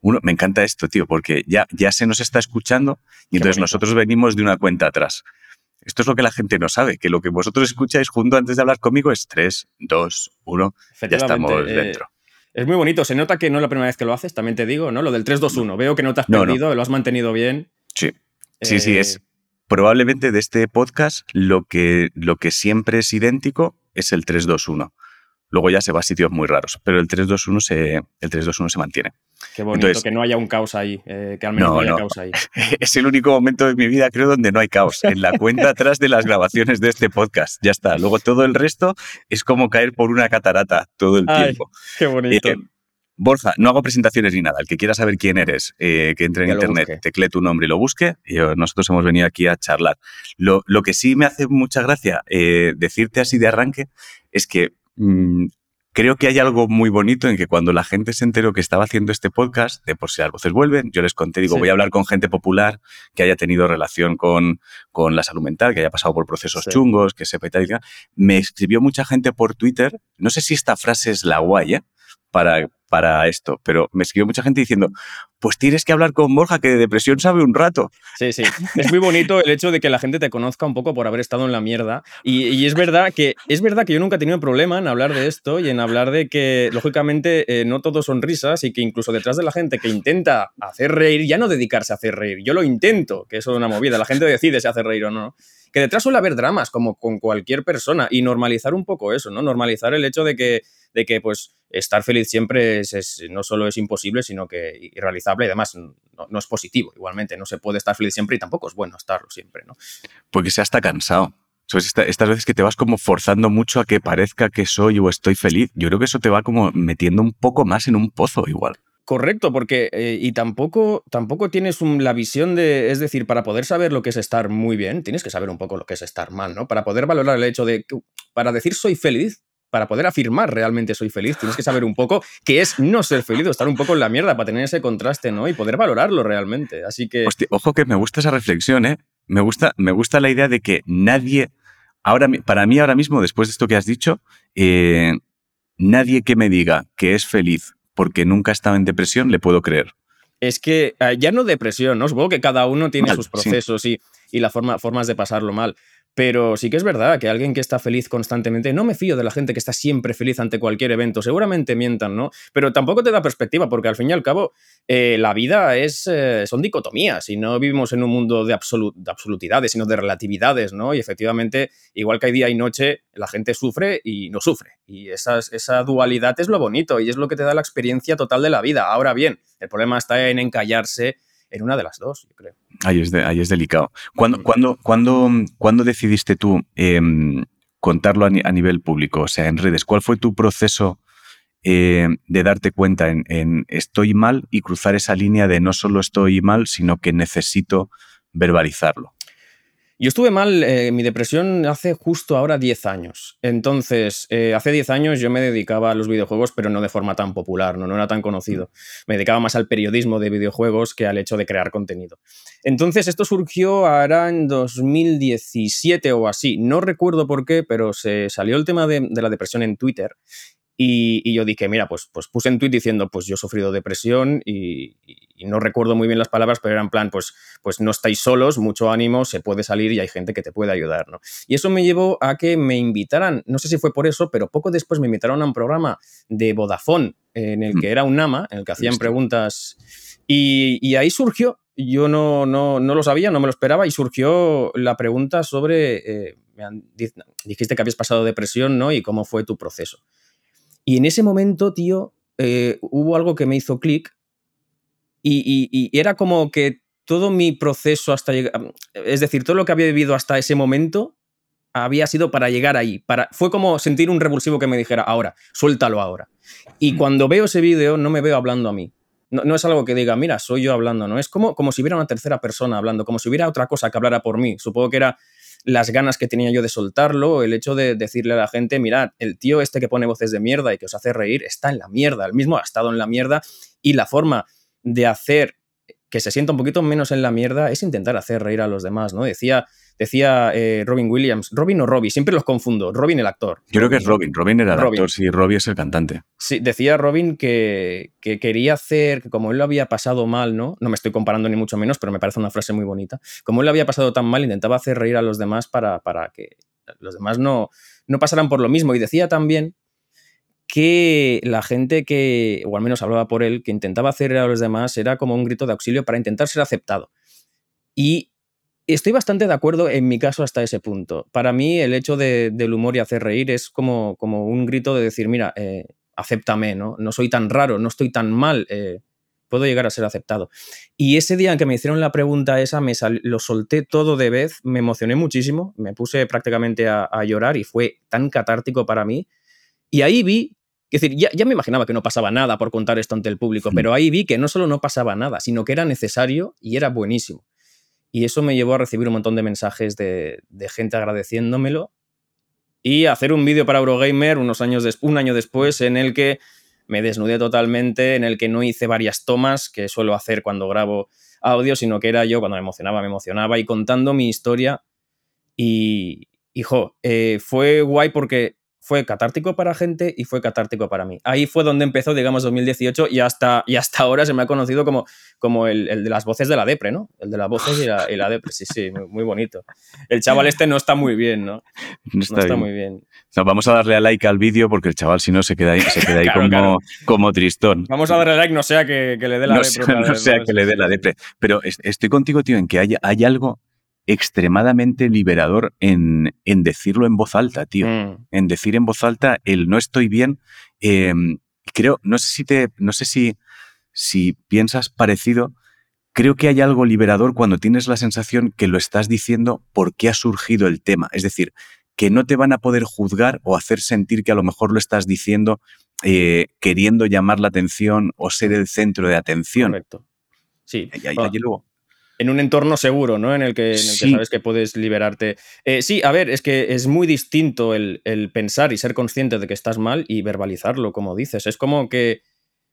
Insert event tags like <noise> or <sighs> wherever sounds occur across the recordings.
uno, me encanta esto, tío, porque ya, ya se nos está escuchando y entonces nosotros venimos de una cuenta atrás. Esto es lo que la gente no sabe, que lo que vosotros escucháis junto antes de hablar conmigo es 3, 2, 1, ya estamos eh, dentro. Es muy bonito, se nota que no es la primera vez que lo haces, también te digo, ¿no? Lo del 3-2-1, veo que no te has perdido, lo has mantenido bien. Sí, sí, sí, es eh, probablemente de este podcast lo que, lo que siempre es idéntico es el 3-2-1. Luego ya se va a sitios muy raros, pero el 3-2-1 se, el 3 se mantiene. Qué bonito, que no haya un caos ahí, eh, que al menos no, haya caos ahí. <laughs> Es el único momento de mi vida, creo, donde no hay caos. En la cuenta <laughs> atrás de las grabaciones de este podcast. Ya está. Luego todo el resto es como caer por una catarata todo el tiempo. Qué bonito. Eh, Borja, no hago presentaciones ni nada. El que quiera saber quién eres, eh, que entre en internet, tecle tu nombre y lo busque. Y nosotros hemos venido aquí a charlar. Lo, que sí me hace mucha gracia decirte así de arranque es que Mm, creo que hay algo muy bonito en que cuando la gente se enteró que estaba haciendo este podcast, de por si las voces vuelven, yo les conté, digo, voy a hablar con gente popular que haya tenido relación con, con la salud mental, que haya pasado por procesos chungos, que sepa y tal. Me escribió mucha gente por Twitter, no sé si esta frase es la guay, ¿eh? para, para esto, pero me escribió mucha gente diciendo, pues tienes que hablar con Borja, que de depresión sabe un rato. Sí, sí. Es muy bonito el hecho de que la gente te conozca un poco por haber estado en la mierda. Y, es, verdad que, es verdad que yo nunca he tenido problema en hablar de esto y en hablar de que, lógicamente, eh, no todo son risas y que incluso detrás de la gente que intenta hacer reír, ya no dedicarse a hacer reír, yo lo intento, que eso es una movida, la gente decide si hace reír o no que detrás suele haber dramas, como con cualquier persona, y normalizar un poco eso, ¿no? Normalizar el hecho de que, de que pues, estar feliz siempre es, no solo es imposible, sino que irrealizable y además no, es positivo. Igualmente, no se puede estar feliz siempre y tampoco es bueno estarlo siempre, ¿no? Porque se hasta cansado. estas veces que te vas como forzando mucho a que parezca que soy o estoy feliz, yo creo que eso te va como metiendo un poco más en un pozo igual. Correcto, porque eh, y tampoco, tampoco tienes la visión de, es decir, para poder saber lo que es estar muy bien, tienes que saber un poco lo que es estar mal, ¿no? Para poder valorar el hecho de, para decir soy feliz, para poder afirmar realmente soy feliz, tienes que saber un poco qué es no ser feliz o estar un poco en la mierda para tener ese contraste, ¿no? Y poder valorarlo realmente. Así que. ojo que me gusta esa reflexión, ¿eh? Me gusta, me gusta la idea de que nadie. Ahora, para mí, ahora mismo, después de esto que has dicho, eh, nadie que me diga que es feliz porque nunca estaba en depresión, le puedo creer. Es que eh, ya no depresión, ¿no? Supongo que cada uno tiene sus procesos y, y las formas de pasarlo mal. Pero sí que es verdad que alguien que está feliz constantemente, no me fío de la gente que está siempre feliz ante cualquier evento, seguramente mientan, ¿no? Pero tampoco te da perspectiva, porque al fin y al cabo eh, la vida es, eh, son dicotomías y no vivimos en un mundo de, de, absolutidades, sino de relatividades, ¿no? Y efectivamente, igual que hay día y noche, la gente sufre y no sufre. Y esa dualidad es lo bonito y es lo que te da la experiencia total de la vida. Ahora bien, el problema está en encallarse en una de las dos, yo creo. Ahí es, ahí es delicado. ¿Cuándo, mm. cuándo, decidiste tú em, contarlo a, nivel público, o sea, en redes? ¿Cuál fue tu proceso em, de darte cuenta en, estoy mal y cruzar esa línea de no solo estoy mal, sino que necesito verbalizarlo? Yo estuve mal, eh, mi depresión hace justo ahora 10 años. Entonces, eh, hace 10 años yo me dedicaba a los videojuegos, pero no de forma tan popular, ¿no? no era tan conocido. Me dedicaba más al periodismo de videojuegos que al hecho de crear contenido. Entonces, esto surgió ahora en 2017 o así. No recuerdo por qué, pero se salió el tema de, de la depresión en Twitter y, yo dije, mira, pues, pues puse en tweet diciendo, pues yo he sufrido depresión y, no recuerdo muy bien las palabras, pero era en plan, pues, pues no estáis solos, mucho ánimo, se puede salir y hay gente que te puede ayudar, ¿no? Y eso me llevó a que me invitaran, no sé si fue por eso, pero poco después me invitaron a un programa de Vodafone en el mm. que era un ama, en el que hacían preguntas y, ahí surgió, yo no, no, no, lo sabía, no me lo esperaba y surgió la pregunta sobre, eh, dijiste que habías pasado depresión, ¿no? Y cómo fue tu proceso. Y en ese momento, tío, eh, hubo algo que me hizo clic y, era como que todo mi proceso hasta llegar, es decir, todo lo que había vivido hasta ese momento había sido para llegar ahí. Para, fue como sentir un revulsivo que me dijera, ahora, suéltalo ahora. Y cuando veo ese vídeo no me veo hablando a mí. No, no, es algo que diga, mira, soy yo hablando, ¿no? Es como, como si hubiera una tercera persona hablando, como si hubiera otra cosa que hablara por mí. Supongo que era las ganas que tenía yo de soltarlo, el hecho de decirle a la gente, mirad, el tío este que pone voces de mierda y que os hace reír está en la mierda, el mismo ha estado en la mierda y la forma de hacer que se sienta un poquito menos en la mierda es intentar hacer reír a los demás, ¿no? Decía, decía eh, Robin Williams, Robin o Robbie, siempre los confundo, Robin el actor. Yo creo que es Robin, Robin era el actor, sí, Robbie es el cantante. Sí, decía Robin que, quería hacer, que como él lo había pasado mal, ¿no? No me estoy comparando ni mucho menos, pero me parece una frase muy bonita. Como él lo había pasado tan mal, intentaba hacer reír a los demás para, para que los demás no, no pasaran por lo mismo. Y decía también que la gente que, o al menos hablaba por él, que intentaba hacer a los demás era como un grito de auxilio para intentar ser aceptado. Y estoy bastante de acuerdo en mi caso hasta ese punto. Para mí el hecho del humor y hacer reír es como, como un grito de decir, mira, eh, acéptame, ¿no? No soy tan raro, no estoy tan mal, eh, puedo llegar a ser aceptado. Y ese día en que me hicieron la pregunta esa, me lo solté todo de vez, me emocioné muchísimo, me puse prácticamente a, a llorar y fue tan catártico para mí. Y ahí vi es decir, ya, me imaginaba que no pasaba nada por contar esto ante el público, pero ahí vi que no solo no pasaba nada, sino que era necesario y era buenísimo. Y eso me llevó a recibir un montón de mensajes de, gente agradeciéndomelo y hacer un vídeo para Eurogamer unos años un año después en el que me desnudé totalmente, en el que no hice varias tomas que suelo hacer cuando grabo audio, sino que era yo cuando me emocionaba, me emocionaba y contando mi historia. Y, hijo, eh, fue guay porque fue catártico para gente y fue catártico para mí. Ahí fue donde empezó, digamos, 2018 y hasta, y hasta ahora se me ha conocido como, como el, de las voces de la depre, ¿no? El de las voces y la, depre, sí, sí, muy, bonito. El chaval este no está muy bien, ¿no? No está, muy bien. vamos a darle a like al vídeo porque el chaval si no se queda ahí, se queda ahí <laughs> como, como tristón. Vamos a darle a like, no sea que, le dé la depre. no sea que le dé la depre. Pero estoy contigo, tío, en que hay, hay algo extremadamente liberador en, en decirlo en voz alta, tío. Mm. En decir en voz alta el no estoy bien. Em, creo, no sé si te, no sé si, si piensas parecido. Creo que hay algo liberador cuando tienes la sensación que lo estás diciendo porque ha surgido el tema. Es decir, que no te van a poder juzgar o hacer sentir que a lo mejor lo estás diciendo eh, queriendo llamar la atención o ser el centro de atención. Correcto. Sí. Y, luego en un entorno seguro, ¿no? En el que, sabes que puedes liberarte. Eh, sí, a ver, es que es muy distinto el, pensar y ser consciente de que estás mal y verbalizarlo, como dices. Es como que,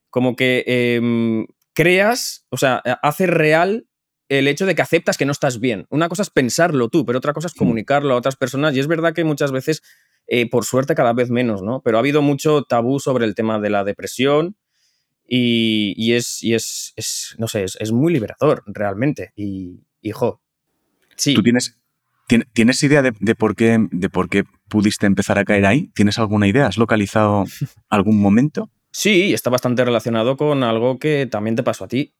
como que em, creas, o sea, hace real el hecho de que aceptas que no estás bien. Una cosa es pensarlo tú, pero otra cosa es comunicarlo a otras personas. Y es verdad que muchas veces, eh, por suerte, cada vez menos, ¿no? Pero ha habido mucho tabú sobre el tema de la depresión y, es, y es, no sé, es, muy liberador realmente. Y, hijo, sí. ¿Tú tienes, tienes idea de, por qué, de por qué pudiste empezar a caer ahí? ¿Tienes alguna idea? ¿Has localizado <laughs> algún momento? Sí, está bastante relacionado con algo que también te pasó a ti.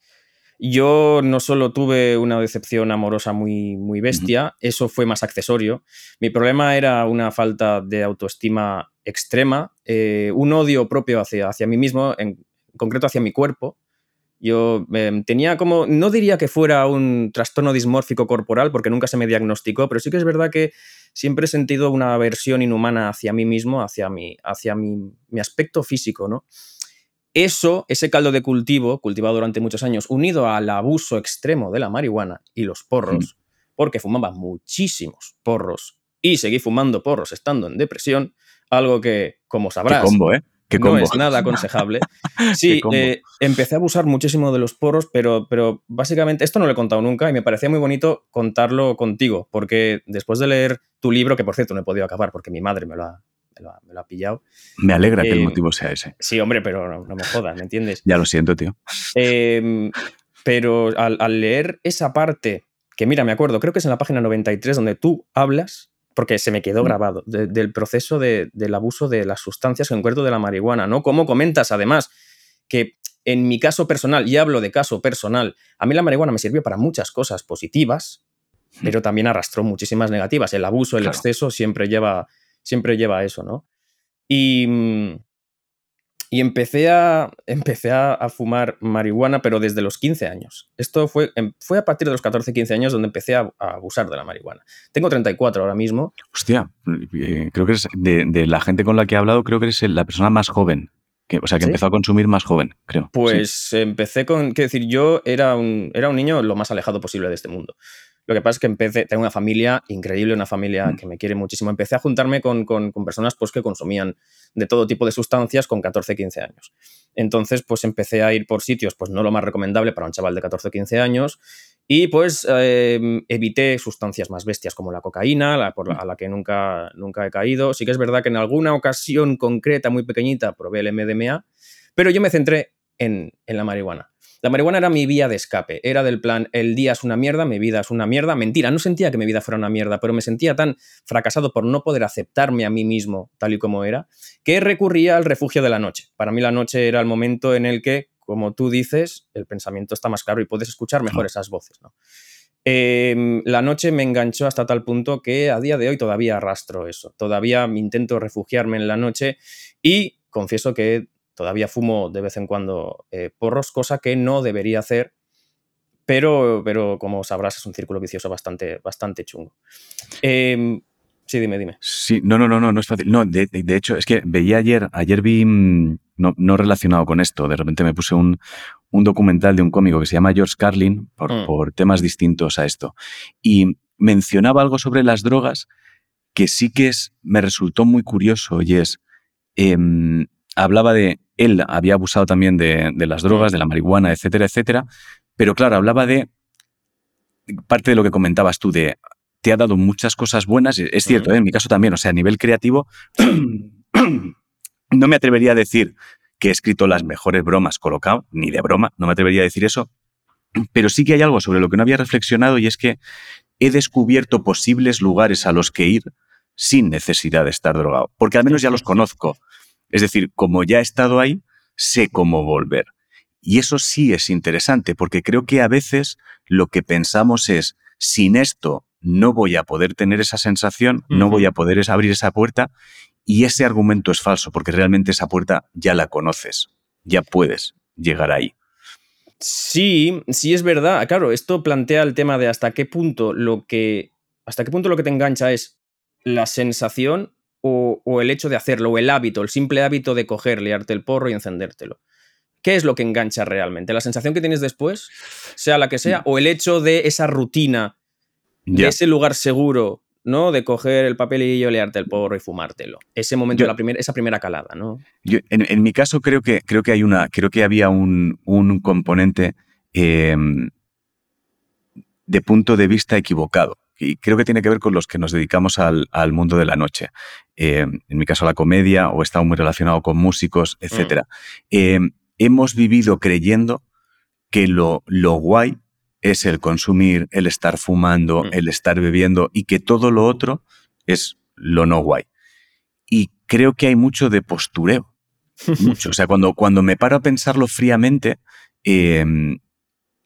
Yo no solo tuve una decepción amorosa muy, muy bestia, eso fue más accesorio. Mi problema era una falta de autoestima extrema, eh, un odio propio hacia, hacia mí mismo, en, concreto hacia mi cuerpo. Yo em, tenía como, no diría que fuera un trastorno dismórfico corporal, porque nunca se me diagnosticó, pero sí que es verdad que siempre he sentido una aversión inhumana hacia mí mismo, hacia mi, hacia mi, aspecto físico, ¿no? Eso, ese caldo de cultivo, cultivado durante muchos años, unido al abuso extremo de la marihuana y los porros, porque fumaba muchísimos porros y seguí fumando porros estando en depresión, algo que, como sabrás, combo, ¿eh? No es nada aconsejable. <laughs> Sí, eh, empecé a abusar muchísimo de los poros, pero, pero básicamente esto no lo he contado nunca y me parecía muy bonito contarlo contigo, porque después de leer tu libro, que por cierto no he podido acabar porque mi madre me lo ha, me lo ha, pillado. Me alegra que el eh, motivo sea ese. Sí, hombre, pero no, me jodas, ¿me entiendes? ya lo siento, tío. Em, pero al, al leer esa parte, que mira, me acuerdo, creo que es en la página 93 donde tú hablas porque se me quedó mm. grabado, del proceso del abuso de las sustancias en concreto de la marihuana, ¿no? Como comentas, además, que en mi caso personal, y hablo de caso personal, a mí la marihuana me sirvió para muchas cosas positivas, mm. pero también arrastró muchísimas negativas. El abuso, el exceso siempre lleva, siempre lleva a eso, ¿no? Y, mm, y empecé a, empecé a, fumar marihuana, pero desde los 15 años. Esto fue, em, fue a partir de los 14, 15 años donde empecé a, abusar de la marihuana. Tengo 34 ahora mismo. Hostia, eh, creo que de, la gente con la que he hablado, creo que eres la persona más joven. Que, o sea, que empezó a consumir más joven, creo. Pues empecé con. Quiero decir, yo era un, era un niño lo más alejado posible de este mundo. Lo que pasa es que empecé, tengo una familia increíble, una familia mm. que me quiere muchísimo. Empecé a juntarme con, personas pues, que consumían de todo tipo de sustancias con 14, 15 años. Entonces, pues empecé a ir por sitios, pues no lo más recomendable para un chaval de 14 o 15 años. Y pues em, evité sustancias más bestias como la cocaína, la, por a la que nunca, nunca he caído. Sí que es verdad que en alguna ocasión concreta, muy pequeñita, probé el MDMA, pero yo me centré en la marihuana. La marihuana era mi vía de escape, era del plan, el día es una mierda, mi vida es una mierda. Mentira, no sentía que mi vida fuera una mierda, pero me sentía tan fracasado por no poder aceptarme a mí mismo tal y como era, que recurría al refugio de la noche. Para mí la noche era el momento en el que, como tú dices, el pensamiento está más claro y puedes escuchar mejor esas voces. Em, la noche me enganchó hasta tal punto que a día de hoy todavía arrastro eso. Todavía intento refugiarme en la noche y confieso que Todavía fumo de vez en cuando eh, porros, cosa que no debería hacer, pero, pero como sabrás es un círculo vicioso bastante, bastante chungo. Em, sí, dime, dime. Sí, no, no, no, no, no es fácil. No, de, hecho, es que veía ayer, ayer vi, mm, no, no, relacionado con esto, de repente me puse un, un, documental de un cómico que se llama George Carlin, por, mm. por temas distintos a esto, y mencionaba algo sobre las drogas que sí que es, me resultó muy curioso y es, em, hablaba de él había abusado también de, las drogas, de la marihuana, etcétera, etcétera. Pero claro, hablaba de parte de lo que comentabas tú, de te ha dado muchas cosas buenas. Es cierto, ¿eh? en mi caso también, o sea, a nivel creativo, <clears throat> no me atrevería a decir que he escrito las mejores bromas colocado, ni de broma, no me atrevería a decir eso, pero sí que hay algo sobre lo que no había reflexionado y es que he descubierto posibles lugares a los que ir sin necesidad de estar drogado, porque al menos ya los conozco. Es decir, como ya he estado ahí, sé cómo volver. Y eso sí es interesante, porque creo que a veces lo que pensamos es, sin esto no voy a poder tener esa sensación, no voy a poder abrir esa puerta, y ese argumento es falso, porque realmente esa puerta ya la conoces, ya puedes llegar ahí. Sí, sí es verdad. Claro, esto plantea el tema de hasta qué punto lo que. hasta qué punto lo que te engancha es la sensación o, el hecho de hacerlo, o el hábito, el simple hábito de coger, liarte el porro y encendértelo. ¿Qué es lo que engancha realmente? ¿La sensación que tienes después, sea la que sea, o el hecho de esa rutina, de ese lugar seguro, ¿no? De coger el papelillo, liarte el porro y fumártelo. Ese momento, la esa primera calada, ¿no? en, mi caso creo que, creo que hay una, creo que había un, componente em, de punto de vista equivocado y creo que tiene que ver con los que nos dedicamos al, mundo de la noche. Eh, en mi caso, la comedia, o he estado muy relacionado con músicos, etc. Mm. Eh, hemos vivido creyendo que lo, lo, guay es el consumir, el estar fumando, mm. el estar bebiendo y que todo lo otro es lo no guay. Y creo que hay mucho de postureo. Mucho. O sea, cuando, cuando me paro a pensarlo fríamente, em,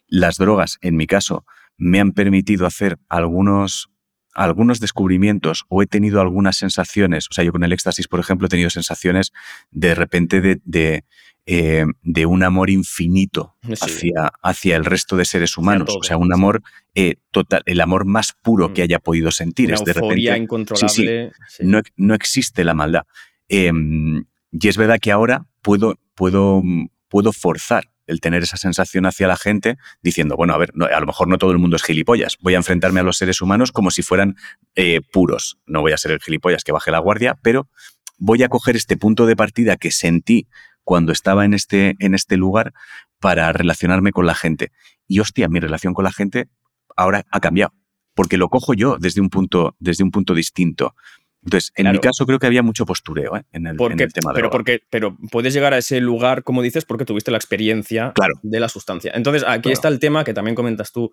las drogas, en mi caso, me han permitido hacer algunos, algunos descubrimientos o he tenido algunas sensaciones. O sea, yo con el éxtasis, por ejemplo, he tenido sensaciones de repente de, de, eh, un amor infinito hacia, hacia, el resto de seres humanos. o sea, un amor eh, total, el amor más puro que mm. haya podido sentir. es de repente. incontrolable. No, no, existe la maldad. Em, y es verdad que ahora puedo, puedo, puedo forzar el tener esa sensación hacia la gente diciendo, bueno, a ver, a lo mejor no todo el mundo es gilipollas, voy a enfrentarme a los seres humanos como si fueran eh, puros, no voy a ser el gilipollas que baje la guardia, pero voy a coger este punto de partida que sentí cuando estaba en este, en este lugar para relacionarme con la gente. Y hostia, mi relación con la gente ahora ha cambiado, porque lo cojo yo desde un punto, desde un punto distinto. Entonces, en mi caso creo que había mucho postureo ¿eh? en, el, tema de pero, porque, pero puedes llegar a ese lugar, como dices, porque tuviste la experiencia de la sustancia. Entonces, aquí está el tema que también comentas tú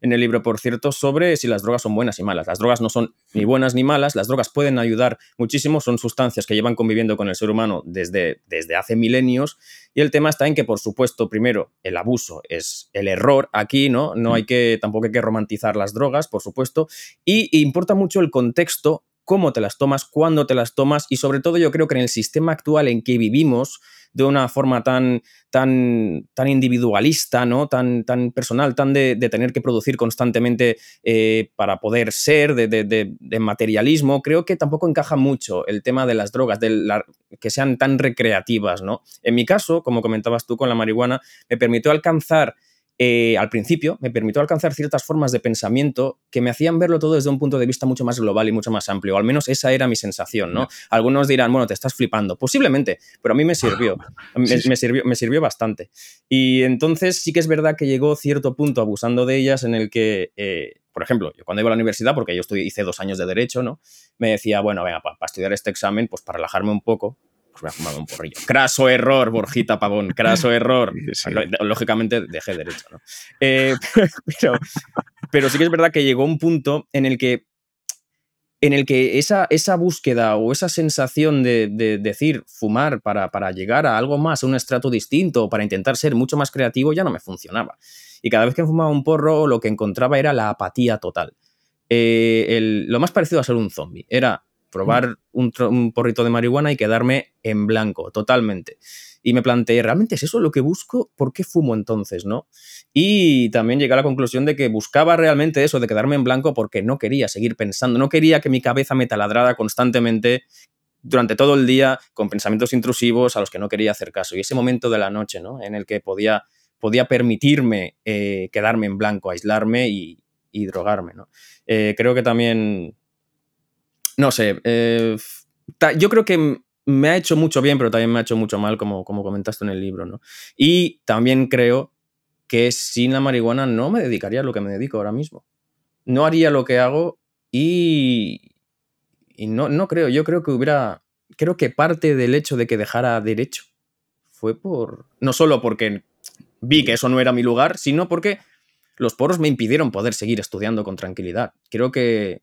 en el libro, por cierto, sobre si las drogas son buenas y malas. Las drogas no son ni buenas ni malas, las drogas pueden ayudar muchísimo, son sustancias que llevan conviviendo con el ser humano desde, desde hace milenios y el tema está en que, por supuesto, primero, el abuso es el error aquí, ¿no? No hay mm. que, tampoco hay que romantizar las drogas, por supuesto, y importa mucho el contexto cómo te las tomas, cuándo te las tomas y sobre todo yo creo que en el sistema actual en que vivimos de una forma tan, tan, tan individualista, ¿no? tan, tan personal, tan de, tener que producir constantemente eh, para poder ser, de, materialismo, creo que tampoco encaja mucho el tema de las drogas, de que sean tan recreativas. ¿no? En mi caso, como comentabas tú con la marihuana, me permitió alcanzar eh, al principio me permitió alcanzar ciertas formas de pensamiento que me hacían verlo todo desde un punto de vista mucho más global y mucho más amplio, o al menos esa era mi sensación, ¿no? Algunos dirán, bueno, te estás flipando, posiblemente, pero a mí me sirvió, me, sirvió, me sirvió bastante. Y entonces sí que es verdad que llegó cierto punto abusando de ellas en el que... Eh, por ejemplo, yo cuando iba a la universidad, porque yo estudié, hice dos años de Derecho, ¿no? Me decía, bueno, venga, para estudiar este examen, pues para relajarme un poco, me ha fumado un porrillo. Craso error, Borjita Pavón, craso <laughs> error. Lógicamente dejé derecho, ¿no? Eh, <laughs> pero, sí que es verdad que llegó un punto en el que en el que esa, esa búsqueda o esa sensación de, decir fumar para, para, llegar a algo más, a un estrato distinto, o para intentar ser mucho más creativo, ya no me funcionaba. Y cada vez que fumaba un porro, lo que encontraba era la apatía total. Eh, lo más parecido a ser un zombie. Era probar un, porrito de marihuana y quedarme en blanco, totalmente. Y me planteé, ¿realmente es eso lo que busco? ¿Por qué fumo entonces, no? Y también llegué a la conclusión de que buscaba realmente eso, de quedarme en blanco porque no quería seguir pensando, no quería que mi cabeza me taladrara constantemente durante todo el día con pensamientos intrusivos a los que no quería hacer caso. Y ese momento de la noche, ¿no? En el que podía, podía permitirme eh, quedarme en blanco, aislarme y, drogarme, ¿no? Eh, creo que también no sé, eh, yo creo que me ha hecho mucho bien, pero también me ha hecho mucho mal, como, como comentaste en el libro, ¿no? Y también creo que sin la marihuana no me dedicaría a lo que me dedico ahora mismo. No haría lo que hago y, y no, no creo, yo creo que hubiera, creo que parte del hecho de que dejara derecho fue por, no solo porque vi que eso no era mi lugar, sino porque los porros me impidieron poder seguir estudiando con tranquilidad. Creo que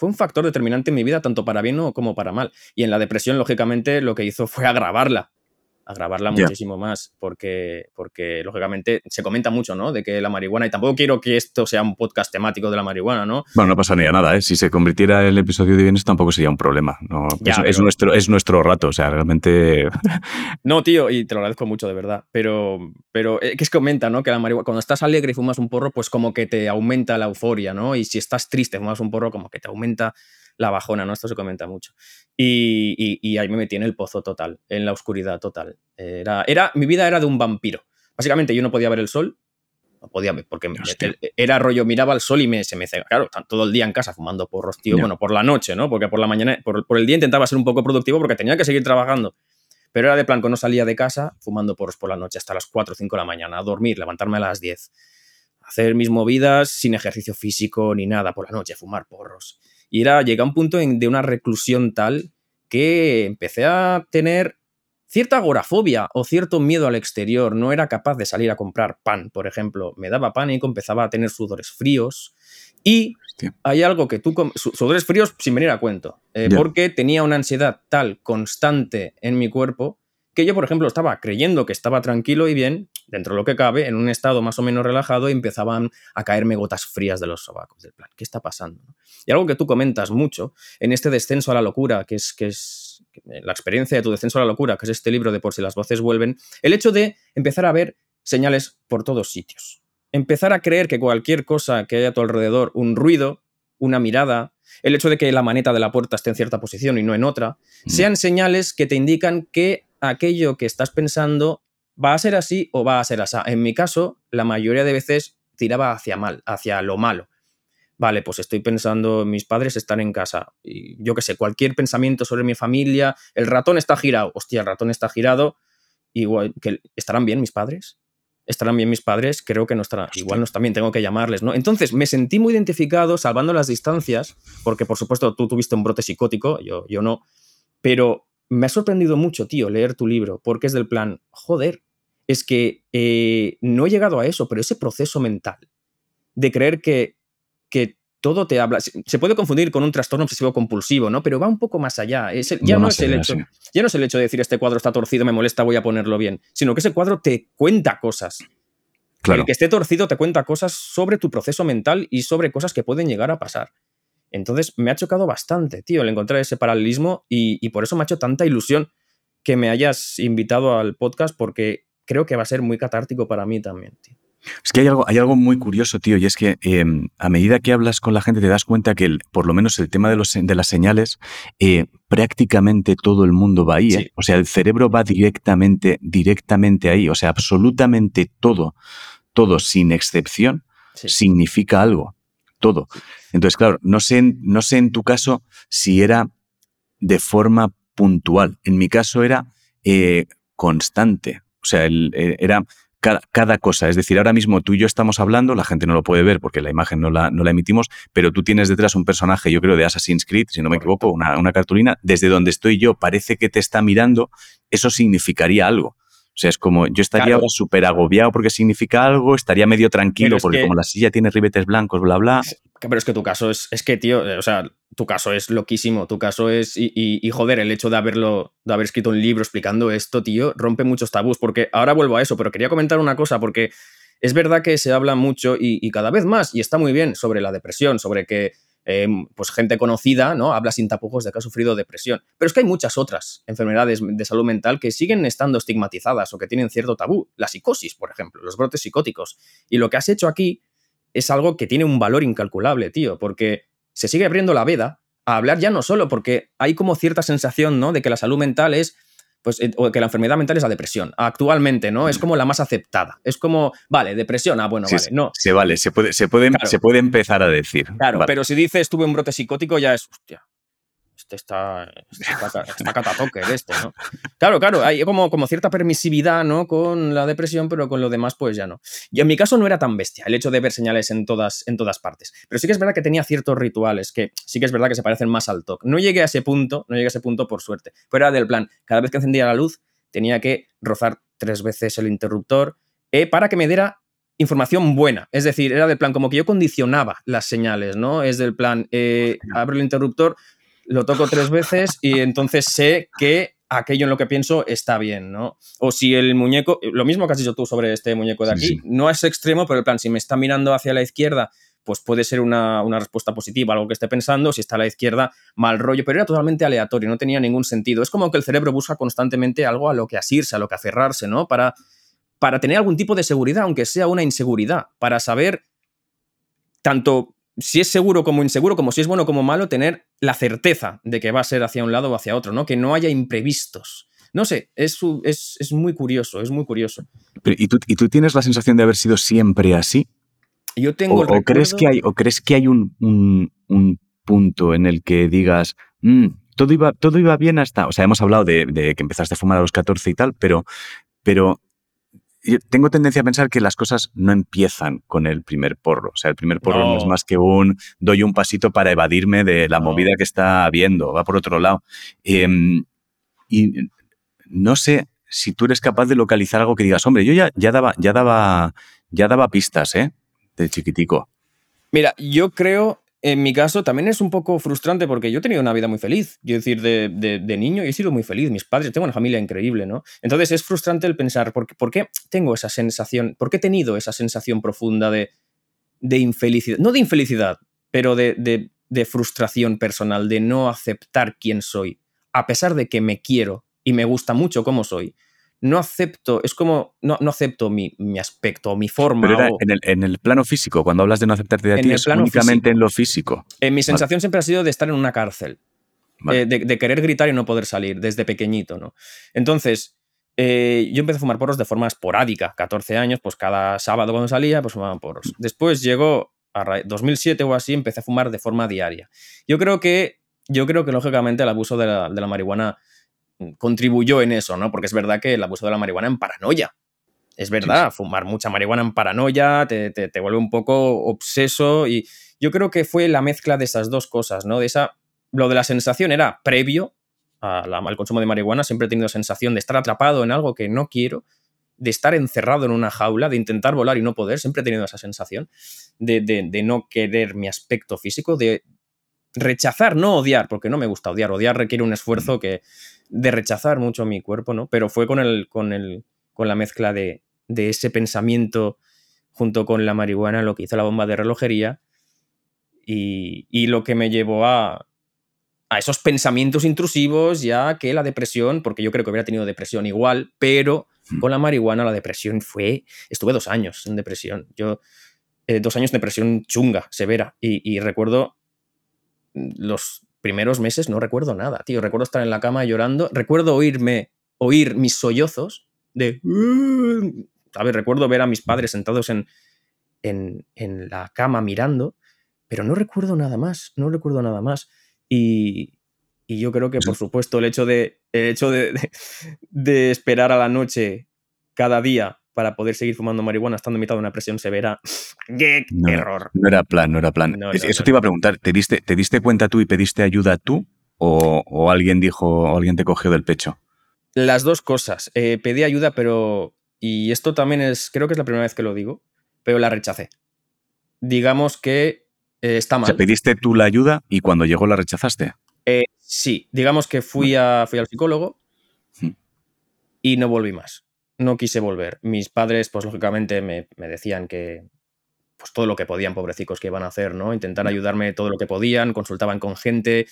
fue un factor determinante en mi vida, tanto para bien como para mal. Y en la depresión, lógicamente, lo que hizo fue agravarla agravarla muchísimo más, porque, porque lógicamente se comenta mucho, ¿no? De que la marihuana, y tampoco quiero que esto sea un podcast temático de la marihuana, ¿no? Bueno, no pasaría nada, ¿eh? Si se convirtiera el episodio de bienes tampoco sería un problema. No, es, nuestro, es nuestro rato, o sea, realmente... <laughs> no, tío, y te lo agradezco mucho, de verdad, pero, pero es que se comenta, ¿no? Que la marihuana, cuando estás alegre y fumas un porro, pues como que te aumenta la euforia, ¿no? Y si estás triste, fumas un porro, como que te aumenta la bajona, ¿no? Esto se comenta mucho. Y, ahí me metí en el pozo total, en la oscuridad total. Era, era, mi vida era de un vampiro. Básicamente yo no podía ver el sol, no podía ver, porque era rollo, miraba al sol y me, se me claro, todo el día en casa fumando porros, tío, bueno, por la noche, ¿no? Porque por la mañana, por, el día intentaba ser un poco productivo porque tenía que seguir trabajando. Pero era de plan que no salía de casa fumando porros por la noche hasta las 4 o 5 de la mañana, a dormir, levantarme a las 10, hacer mis movidas sin ejercicio físico ni nada por la noche, fumar porros. Y era, llegué a un punto de una reclusión tal que empecé a tener cierta agorafobia o cierto miedo al exterior. No era capaz de salir a comprar pan, por ejemplo. Me daba pánico, empezaba a tener sudores fríos. Y hay algo que tú... Sudores fríos sin venir a cuento. Eh, porque tenía una ansiedad tal constante en mi cuerpo que yo, por ejemplo, estaba creyendo que estaba tranquilo y bien, dentro de lo que cabe, en un estado más o menos relajado, y empezaban a caerme gotas frías de los sobacos. Del plan, ¿qué está pasando? Y algo que tú comentas mucho en este descenso a la locura, que es, que es la experiencia de tu descenso a la locura, que es este libro de Por si las voces vuelven, el hecho de empezar a ver señales por todos sitios. Empezar a creer que cualquier cosa que haya a tu alrededor, un ruido, una mirada, el hecho de que la maneta de la puerta esté en cierta posición y no en otra, mm. sean señales que te indican que aquello que estás pensando va a ser así o va a ser así. En mi caso, la mayoría de veces tiraba hacia mal, hacia lo malo. Vale, pues estoy pensando, mis padres están en casa. Y yo qué sé, cualquier pensamiento sobre mi familia, el ratón está girado. Hostia, el ratón está girado. Igual, que ¿estarán bien mis padres? ¿Estarán bien mis padres? Creo que no estarán. Igual no están bien, tengo que llamarles, ¿no? Entonces me sentí muy identificado, salvando las distancias, porque por supuesto tú tuviste un brote psicótico, yo, yo no, pero me ha sorprendido mucho, tío, leer tu libro, porque es del plan, joder, es que eh, no he llegado a eso, pero ese proceso mental de creer que, que todo te habla. Se puede confundir con un trastorno obsesivo compulsivo, ¿no? Pero va un poco más allá. ya, no es el hecho, ya no es el hecho de decir este cuadro está torcido, me molesta, voy a ponerlo bien, sino que ese cuadro te cuenta cosas. Claro. El que esté torcido te cuenta cosas sobre tu proceso mental y sobre cosas que pueden llegar a pasar. Entonces me ha chocado bastante, tío, el encontrar ese paralelismo y, por eso me ha hecho tanta ilusión que me hayas invitado al podcast porque creo que va a ser muy catártico para mí también, tío. Es que hay algo, hay algo muy curioso, tío, y es que em, a medida que hablas con la gente te das cuenta que por lo menos el tema de, los, de las señales, eh, prácticamente todo el mundo va ahí. ¿eh? O sea, el cerebro va directamente, directamente ahí. O sea, absolutamente todo todo sin excepción, significa algo. Todo. Entonces, claro, no sé, no sé en tu caso si era de forma puntual. En mi caso era eh, constante. O sea, eh, era cada, cosa. Es decir, ahora mismo tú y yo estamos hablando, la gente no lo puede ver porque la imagen no la, no la emitimos, pero tú tienes detrás un personaje, yo creo, de Assassin's Creed, si no me equivoco, una, una cartulina. Desde donde estoy yo parece que te está mirando, eso significaría algo. O sea, es como, yo estaría súper agobiado porque significa algo, estaría medio tranquilo porque como la silla tiene ribetes blancos, bla, bla. Pero es que tu caso es, es que, tío, eh, o sea, tu caso es loquísimo, tu caso es, y, y, joder, el hecho de haberlo, de haber escrito un libro explicando esto, tío, rompe muchos tabús, porque ahora vuelvo a eso, pero quería comentar una cosa, porque es verdad que se habla mucho y cada vez más, y está muy bien, sobre la depresión, sobre que Em, pues gente conocida, ¿no? Habla sin tapujos de que ha sufrido depresión. Pero es que hay muchas otras enfermedades de salud mental que siguen estando estigmatizadas o que tienen cierto tabú. La psicosis, por ejemplo, los brotes psicóticos. Y lo que has hecho aquí es algo que tiene un valor incalculable, tío, porque se sigue abriendo la veda a hablar ya no solo porque hay como cierta sensación, ¿no? De que la salud mental es pues, eh, o que la enfermedad mental es la depresión. Actualmente, ¿no? Es como la más aceptada. Es como, vale, depresión, ah, bueno, vale, no. Se vale, se puede, se puede, se puede empezar a decir. Claro, pero si dices tuve un brote psicótico, ya es, hostia, este está, está, está este, ¿no? Claro, claro, hay como, como cierta permisividad, ¿no? Con la depresión, pero con lo demás, pues ya no. Y en mi caso no era tan bestia el hecho de ver señales en todas, en todas partes. Pero sí que es verdad que tenía ciertos rituales que sí que es verdad que se parecen más al TOC. No llegué a ese punto, no llegué a ese punto por suerte. Pero era del plan, cada vez que encendía la luz, tenía que rozar tres veces el interruptor eh, para que me diera información buena. Es decir, era del plan, como que yo condicionaba las señales, ¿no? Es del plan, eh, abro el interruptor, lo toco tres veces y entonces sé que aquello en lo que pienso está bien, ¿no? O si el muñeco, lo mismo que has dicho tú sobre este muñeco de aquí, no es extremo, pero el plan, si me está mirando hacia la izquierda, pues puede ser una, respuesta positiva, algo que esté pensando, si está a la izquierda, mal rollo, pero era totalmente aleatorio, no tenía ningún sentido. Es como que el cerebro busca constantemente algo a lo que asirse, a lo que aferrarse, ¿no? Para, para tener algún tipo de seguridad, aunque sea una inseguridad, para saber tanto si es seguro como inseguro, como si es bueno como malo, tener la certeza de que va a ser hacia un lado o hacia otro, ¿no? Que no haya imprevistos. No sé, es, es, muy curioso, es muy curioso. ¿y, tú, ¿y, tú, tienes la sensación de haber sido siempre así? Yo tengo o, o crees que hay, ¿O crees que hay un, un, punto en el que digas, mm, todo, iba, todo iba bien hasta... O sea, hemos hablado de, de, que empezaste a fumar a los 14 y tal, pero, pero tengo tendencia a pensar que las cosas no empiezan con el primer porro. O sea, el primer porro no, es más que un doy un pasito para evadirme de la movida que está habiendo, va por otro lado. Em, y no sé si tú eres capaz de localizar algo que digas, hombre, yo ya, ya, daba, ya, daba, ya daba pistas, ¿eh? De chiquitico. Mira, yo creo en mi caso también es un poco frustrante porque yo he tenido una vida muy feliz. Yo decir, de, de, niño he sido muy feliz. Mis padres, tengo una familia increíble, ¿no? Entonces es frustrante el pensar, ¿por, ¿por qué tengo esa sensación? ¿Por qué he tenido esa sensación profunda de, de infelicidad? No de infelicidad, pero de, de frustración personal, de no aceptar quién soy, a pesar de que me quiero y me gusta mucho cómo soy no acepto, es como, no, no acepto mi, mi, aspecto, mi forma. Pero era en, el, en, el, plano físico, cuando hablas de no aceptarte de ti, es únicamente en lo físico. En mi sensación siempre ha sido de estar en una cárcel, eh, de, querer gritar y no poder salir, desde pequeñito, ¿no? Entonces, eh, yo empecé a fumar porros de forma esporádica, 14 años, pues cada sábado cuando salía, pues fumaba porros. Después llegó a 2007 o así, empecé a fumar de forma diaria. Yo creo que, yo creo que lógicamente el abuso de la, de la marihuana contribuyó en eso, ¿no? Porque es verdad que el abuso de la marihuana en paranoia. Es verdad, fumar mucha marihuana en paranoia te, te, vuelve un poco obseso y yo creo que fue la mezcla de esas dos cosas, ¿no? De esa, lo de la sensación era previo al consumo de marihuana, siempre he tenido sensación de estar atrapado en algo que no quiero, de estar encerrado en una jaula, de intentar volar y no poder, siempre he tenido esa sensación de, de no querer mi aspecto físico, de rechazar, no odiar, porque no me gusta odiar, odiar requiere un esfuerzo que de rechazar mucho mi cuerpo, ¿no? Pero fue con, el, con, el, con la mezcla de, de ese pensamiento junto con la marihuana lo que hizo la bomba de relojería y, y lo que me llevó a, a esos pensamientos intrusivos ya que la depresión, porque yo creo que hubiera tenido depresión igual, pero hmm. con la marihuana la depresión fue, estuve dos años en depresión, yo eh, dos años de depresión chunga, severa, y, y recuerdo los primeros meses no recuerdo nada, tío. Recuerdo estar en la cama llorando, recuerdo oírme, oír mis sollozos de... ¿sabes? Recuerdo ver a mis padres sentados en, en, la cama mirando, pero no recuerdo nada más, no recuerdo nada más. Y, yo creo que, por supuesto, el hecho, de, el hecho de, de, esperar a la noche cada día para poder seguir fumando marihuana estando en mitad de una presión severa. <sighs> ¡Qué error! No era plan, no era plan. Eso te iba a preguntar, ¿te diste, ¿te diste cuenta tú y pediste ayuda tú? ¿O, alguien dijo, o alguien te cogió del pecho? Las dos cosas. Eh, pedí ayuda, pero. Y esto también es. Creo que es la primera vez que lo digo, pero la rechacé. Digamos que eh, está mal. O sea, pediste tú la ayuda y cuando llegó la rechazaste. Eh, sí, digamos que fui, a, fui al psicólogo y no volví más. No quise volver. Mis padres, pues lógicamente, me, decían que, pues todo lo que podían, pobrecicos, que iban a hacer, ¿no? Intentar ayudarme todo lo que podían, consultaban con gente,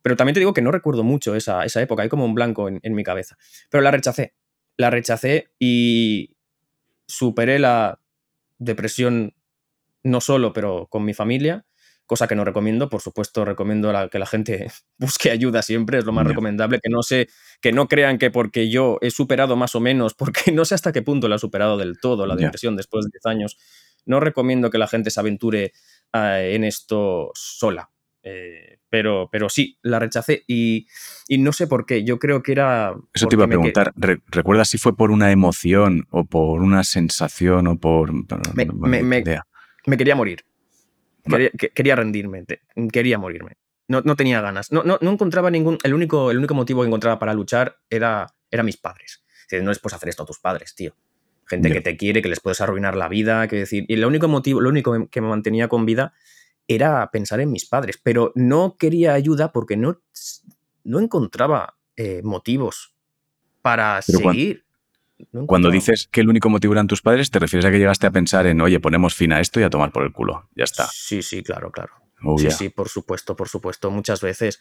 pero también te digo que no recuerdo mucho esa, esa época, hay como un blanco en, mi cabeza. Pero la rechacé. La rechacé y superé la depresión no solo, pero con mi familia, cosa que no recomiendo. Por supuesto, recomiendo que la gente <laughs> busque ayuda siempre, es lo más recomendable, que no, sé, que no crean que porque yo he superado más o menos, <laughs> porque no sé hasta qué punto la he superado del todo la depresión después de 10 años, no recomiendo que la gente se aventure eh, en esto sola. Eh, pero, pero sí, la rechacé y, no sé por qué. Yo creo que era. Eso te iba a preguntar. ¿Recuerdas si fue por una emoción o por una sensación o por. Me, quería morir. Quería, rendirme. Quería morirme. No, no tenía ganas. No, no, encontraba ningún. El único, el único motivo que encontraba para luchar era, era mis padres. no es pues hacer esto a tus padres, tío. Gente que te quiere, que les puedes arruinar la vida, que decir. Y el único motivo, lo único que me mantenía con vida era pensar en mis padres, pero no quería ayuda porque no, no encontraba eh, motivos para seguir. Cuando, dices que el único motivo eran tus padres, ¿te refieres a que llegaste a pensar en, oye, ponemos fin a esto y a tomar por el culo? Ya está. Sí, sí, claro, claro. Oh, sí, sí, por supuesto, por supuesto, muchas veces.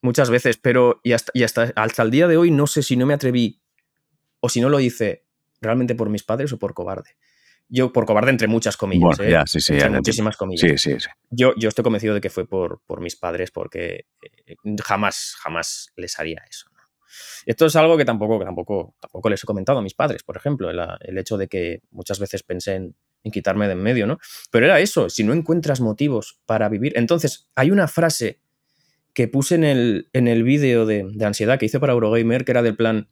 Muchas veces, pero y hasta, y hasta, hasta el día de hoy no sé si no me atreví o si no lo hice realmente por mis padres o por cobarde. Yo, por cobarde, entre muchas comillas. ¿eh? ya, sí, sí, muchísimas comillas. Sí, sí, Yo, yo estoy convencido de que fue por, por mis padres, porque eh, jamás, jamás les haría eso. Esto es algo que tampoco, tampoco, tampoco les he comentado a mis padres, por ejemplo, el, hecho de que muchas veces pensé en, quitarme de en medio, ¿no? Pero era eso, si no encuentras motivos para vivir. Entonces, hay una frase que puse en el, en el vídeo de, de ansiedad que hice para Eurogamer, que era del plan,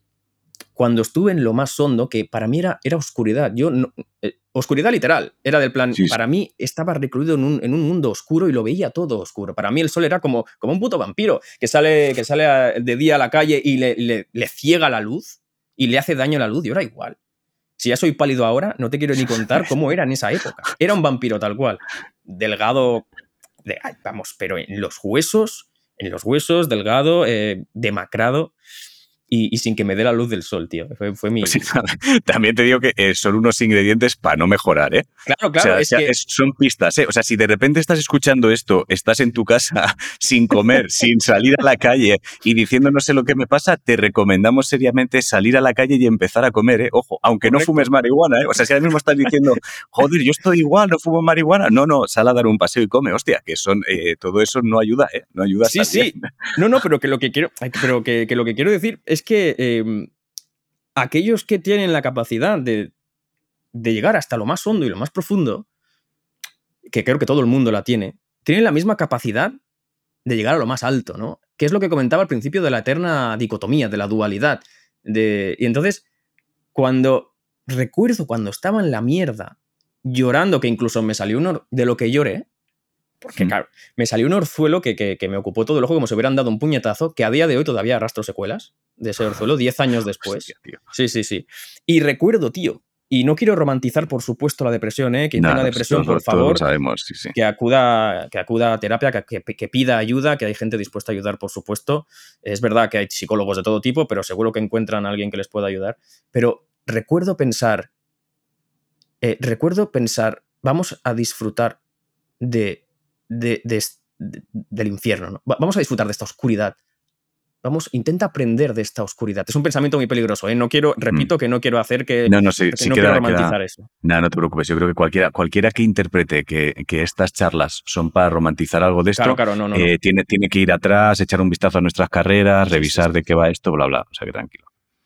cuando estuve en lo más hondo, que para mí era, era oscuridad, yo no, eh, oscuridad literal, era del plan, para mí estaba recluido en un, mundo oscuro y lo veía todo oscuro. Para mí el sol era como, como un puto vampiro que sale, que sale de día a la calle y le, le, ciega la luz y le hace daño a la luz, y era igual. Si ya soy pálido ahora, no te quiero ni contar <laughs> cómo era en esa época. Era un vampiro tal cual. Delgado, vamos, pero en los huesos, en los huesos, delgado, eh, demacrado y, sin que me dé la luz del sol, tío. Fue, fue mi... Pues <laughs> también te digo que eh, son unos ingredientes para no mejorar, ¿eh? Claro, claro. O sea, son pistas, ¿eh? O sea, si de repente estás escuchando esto, estás en tu casa <laughs> sin comer, <laughs> sin salir a la calle y diciendo no sé lo que me pasa, te recomendamos seriamente salir a la calle y empezar a comer, ¿eh? Ojo, aunque no fumes marihuana, ¿eh? O sea, si ahora mismo estás diciendo, joder, yo estoy igual, no fumo marihuana. No, no, sal a dar un paseo y come, hostia, que son, eh, todo eso no ayuda, ¿eh? No ayuda. Sí, sí. No, no, pero que lo que quiero, pero que, que lo que quiero decir es que em, aquellos que tienen la capacidad de, llegar hasta lo más hondo y lo más profundo, que creo que todo el mundo la tiene, tienen la misma capacidad de llegar a lo más alto, ¿no? Que es lo que comentaba al principio de la eterna dicotomía, de la dualidad. De, y entonces, cuando recuerdo cuando estaba en la mierda, llorando, que incluso me salió uno de lo que lloré, porque, claro, me salió un orzuelo que, me ocupó todo el ojo como si hubieran dado un puñetazo, que a día de hoy todavía arrastro secuelas de ese orzuelo, 10 años <laughs> después. sí, sí, sí. Y recuerdo, tío, y no quiero romantizar, por supuesto, la depresión, ¿eh? Quien tenga depresión, por favor, sabemos, sí, sí. Que, acuda, que acuda a terapia, que, que, pida ayuda, que hay gente dispuesta a ayudar, por supuesto. Es verdad que hay psicólogos de todo tipo, pero seguro que encuentran a alguien que les pueda ayudar. Pero recuerdo pensar, eh, recuerdo pensar, vamos a disfrutar de del infierno. ¿no? Vamos a disfrutar de esta oscuridad. Vamos, intenta aprender de esta oscuridad. Es un pensamiento muy peligroso. ¿eh? No quiero, repito, que no quiero hacer que. No, no, sí, no quiero romantizar eso. No, no te preocupes. Yo creo que cualquiera, cualquiera que interprete que, estas charlas son para romantizar algo de esto, eh, tiene, tiene que ir atrás, echar un vistazo a nuestras carreras, revisar de qué va esto, bla, bla. O sea que tranquilo.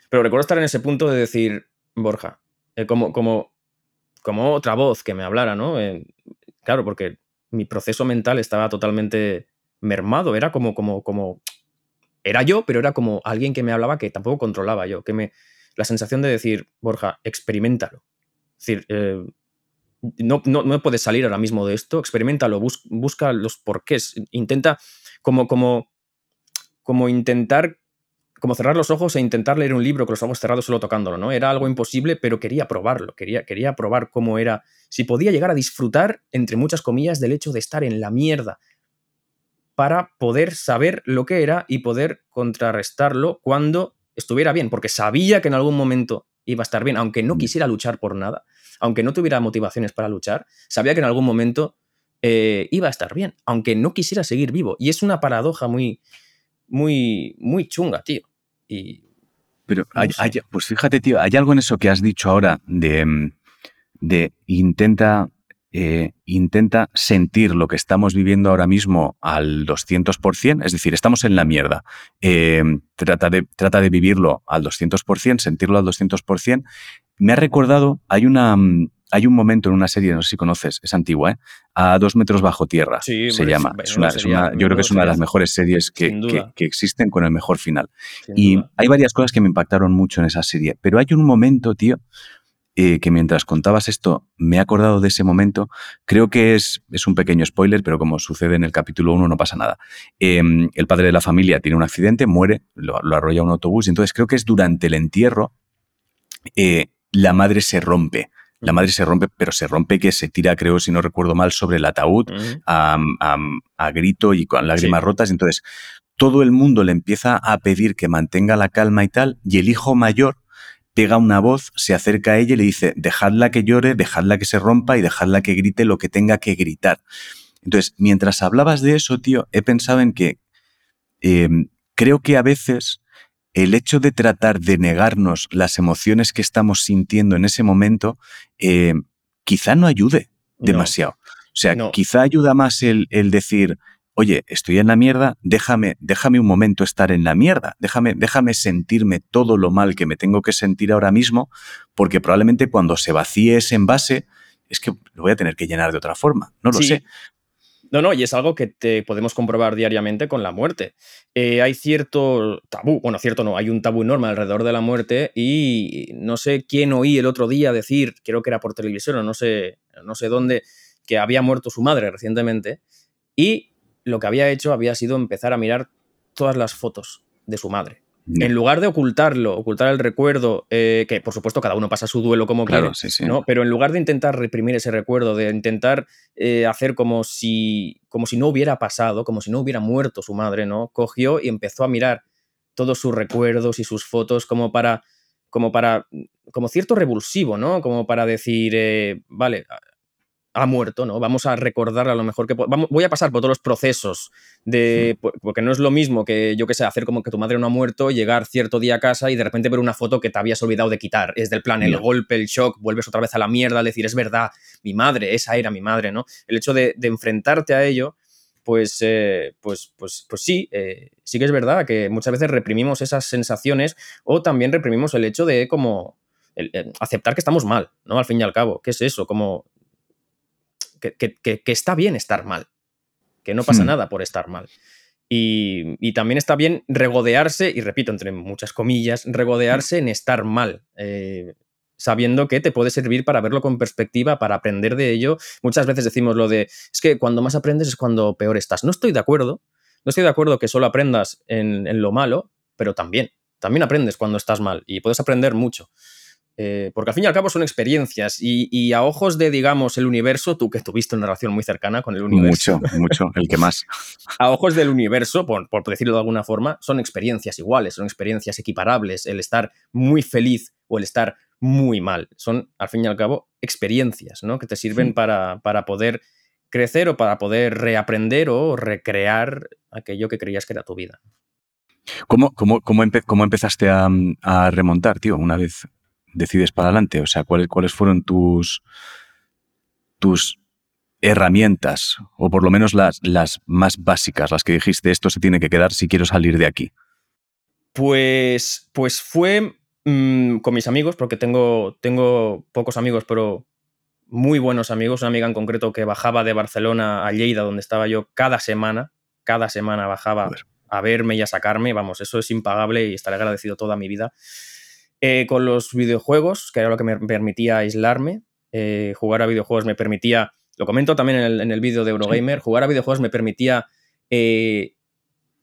Pero recuerdo estar en ese punto de decir, Borja, eh, como, como, como otra voz que me hablara, ¿no? Eh, claro, porque mi proceso mental estaba totalmente mermado, era como, como, como, era yo, pero era como alguien que me hablaba que tampoco controlaba yo, que me, la sensación de decir, Borja, experimentalo. Es decir, eh, no, no, puedes salir ahora mismo de esto, experimentalo, busca los porqués, intenta como, como, como intentar como cerrar los ojos e intentar leer un libro con los ojos cerrados solo tocándolo, ¿no? Era algo imposible, pero quería probarlo, quería, quería probar cómo era, si podía llegar a disfrutar, entre muchas comillas, del hecho de estar en la mierda, para poder saber lo que era y poder contrarrestarlo cuando estuviera bien, porque sabía que en algún momento iba a estar bien, aunque no mm. quisiera luchar por nada, aunque no tuviera motivaciones para luchar, sabía que en algún momento eh, iba a estar bien, aunque no quisiera seguir vivo. Y es una paradoja muy, muy, muy chunga, tío. Y, Pero, pues fíjate, tío, hay algo en eso que has dicho ahora de, mm, de intenta, eh, intenta sentir lo que estamos viviendo ahora mismo al 200%, es decir, estamos en la mierda. Eh, trata, de, trata de vivirlo al 200%, sentirlo al 200%. Me ha recordado, hay una, mm, hay un momento en una serie, no sé si conoces, es antigua, ¿eh? A dos metros bajo tierra se llama. yo creo que es una de las mejores series que, existen con el mejor final. y hay varias cosas que me impactaron mucho en esa serie, pero hay un momento, tío, eh, que mientras contabas esto me he acordado de ese momento. Creo que es, es un pequeño spoiler, pero como sucede en el capítulo 1 no pasa nada. Em, el padre de la familia tiene un accidente, muere, lo, arrolla un autobús, y entonces creo que es durante el entierro. Eh, la madre se rompe la madre se rompe, pero se rompe que se tira, creo, si no recuerdo mal, sobre el ataúd a, grito y con lágrimas rotas. Entonces, todo el mundo le empieza a pedir que mantenga la calma y tal, y el hijo mayor pega una voz, se acerca a ella y le dice, dejadla que llore, dejadla que se rompa y dejadla que grite lo que tenga que gritar. Entonces, mientras hablabas de eso, tío, he pensado en que em, creo que a veces el hecho de tratar de negarnos las emociones que estamos sintiendo en ese momento, eh, quizá no ayude demasiado. O sea, quizá ayuda más el, decir, oye, estoy en la mierda, déjame, déjame un momento estar en la mierda, déjame, déjame sentirme todo lo mal que me tengo que sentir ahora mismo, porque probablemente cuando se vacíe ese envase, es que lo voy a tener que llenar de otra forma. No lo sé. No, no, y es algo que te podemos comprobar diariamente con la muerte. Eh, hay cierto tabú, bueno, cierto no, hay un tabú enorme alrededor de la muerte y no sé quién oí el otro día decir, creo que era por televisión o no sé, no sé dónde, que había muerto su madre recientemente y lo que había hecho había sido empezar a mirar todas las fotos de su madre en lugar de ocultarlo, ocultar el recuerdo, eh, que por supuesto cada uno pasa su duelo como quiere, ¿no? pero en lugar de intentar reprimir ese recuerdo, de intentar eh, hacer como si, como si no hubiera pasado, como si no hubiera muerto su madre, ¿no? cogió y empezó a mirar todos sus recuerdos y sus fotos como para, como para, como cierto revulsivo, ¿no? Como para decir, eh, vale, ha muerto, ¿no? Vamos a recordar a lo mejor que... Vamos, voy a pasar por todos los procesos de... Porque no es lo mismo que, yo que sé, hacer como que tu madre no ha muerto, llegar cierto día a casa y de repente ver una foto que te habías olvidado de quitar. Es del plan, el golpe, el shock, vuelves otra vez a la mierda, al decir, es verdad, mi madre, esa era mi madre, ¿no? El hecho de, enfrentarte a ello, pues, eh, pues, pues, pues sí, eh, sí que es verdad que muchas veces reprimimos esas sensaciones o también reprimimos el hecho de como... aceptar que estamos mal, ¿no? Al fin y al cabo, ¿qué es eso? Como que, está bien estar mal, que no pasa hmm. nada por estar mal. Y, también está bien regodearse, y repito, entre muchas comillas, regodearse en estar mal. Eh, sabiendo que te puede servir para verlo con perspectiva, para aprender de ello. Muchas veces decimos lo de, es que cuando más aprendes es cuando peor estás. No estoy de acuerdo, no estoy de acuerdo que solo aprendas en, en lo malo, pero también, también aprendes cuando estás mal y puedes aprender mucho. Eh, porque al fin y al cabo son experiencias y, a ojos de, digamos, el universo, tú que tuviste una relación muy cercana con el universo. Mucho, mucho, el que más. <laughs> a ojos del universo, por, decirlo de alguna forma, son experiencias iguales, son experiencias equiparables. El estar muy feliz o el estar muy mal. Son, al fin y al cabo, experiencias, ¿no? Que te sirven para, para poder crecer o para poder reaprender o recrear aquello que creías que era tu vida. ¿Cómo, cómo, cómo, empezaste a, a, remontar, tío, una vez decides para adelante? O sea, ¿cuáles, cuáles fueron tus, tus herramientas, o por lo menos las, las más básicas, las que dijiste, esto se tiene que quedar si quiero salir de aquí? Pues, pues fue mm, con mis amigos, porque tengo, tengo pocos amigos, pero muy buenos amigos. Una amiga en concreto que bajaba de Barcelona a Lleida, donde estaba yo cada semana. Cada semana bajaba a verme y a sacarme. Vamos, eso es impagable y estaré agradecido toda mi vida. Eh, con los videojuegos, que era lo que me permitía aislarme. Eh, jugar a videojuegos me permitía, lo comento también en el, vídeo de Eurogamer, jugar a videojuegos me permitía eh,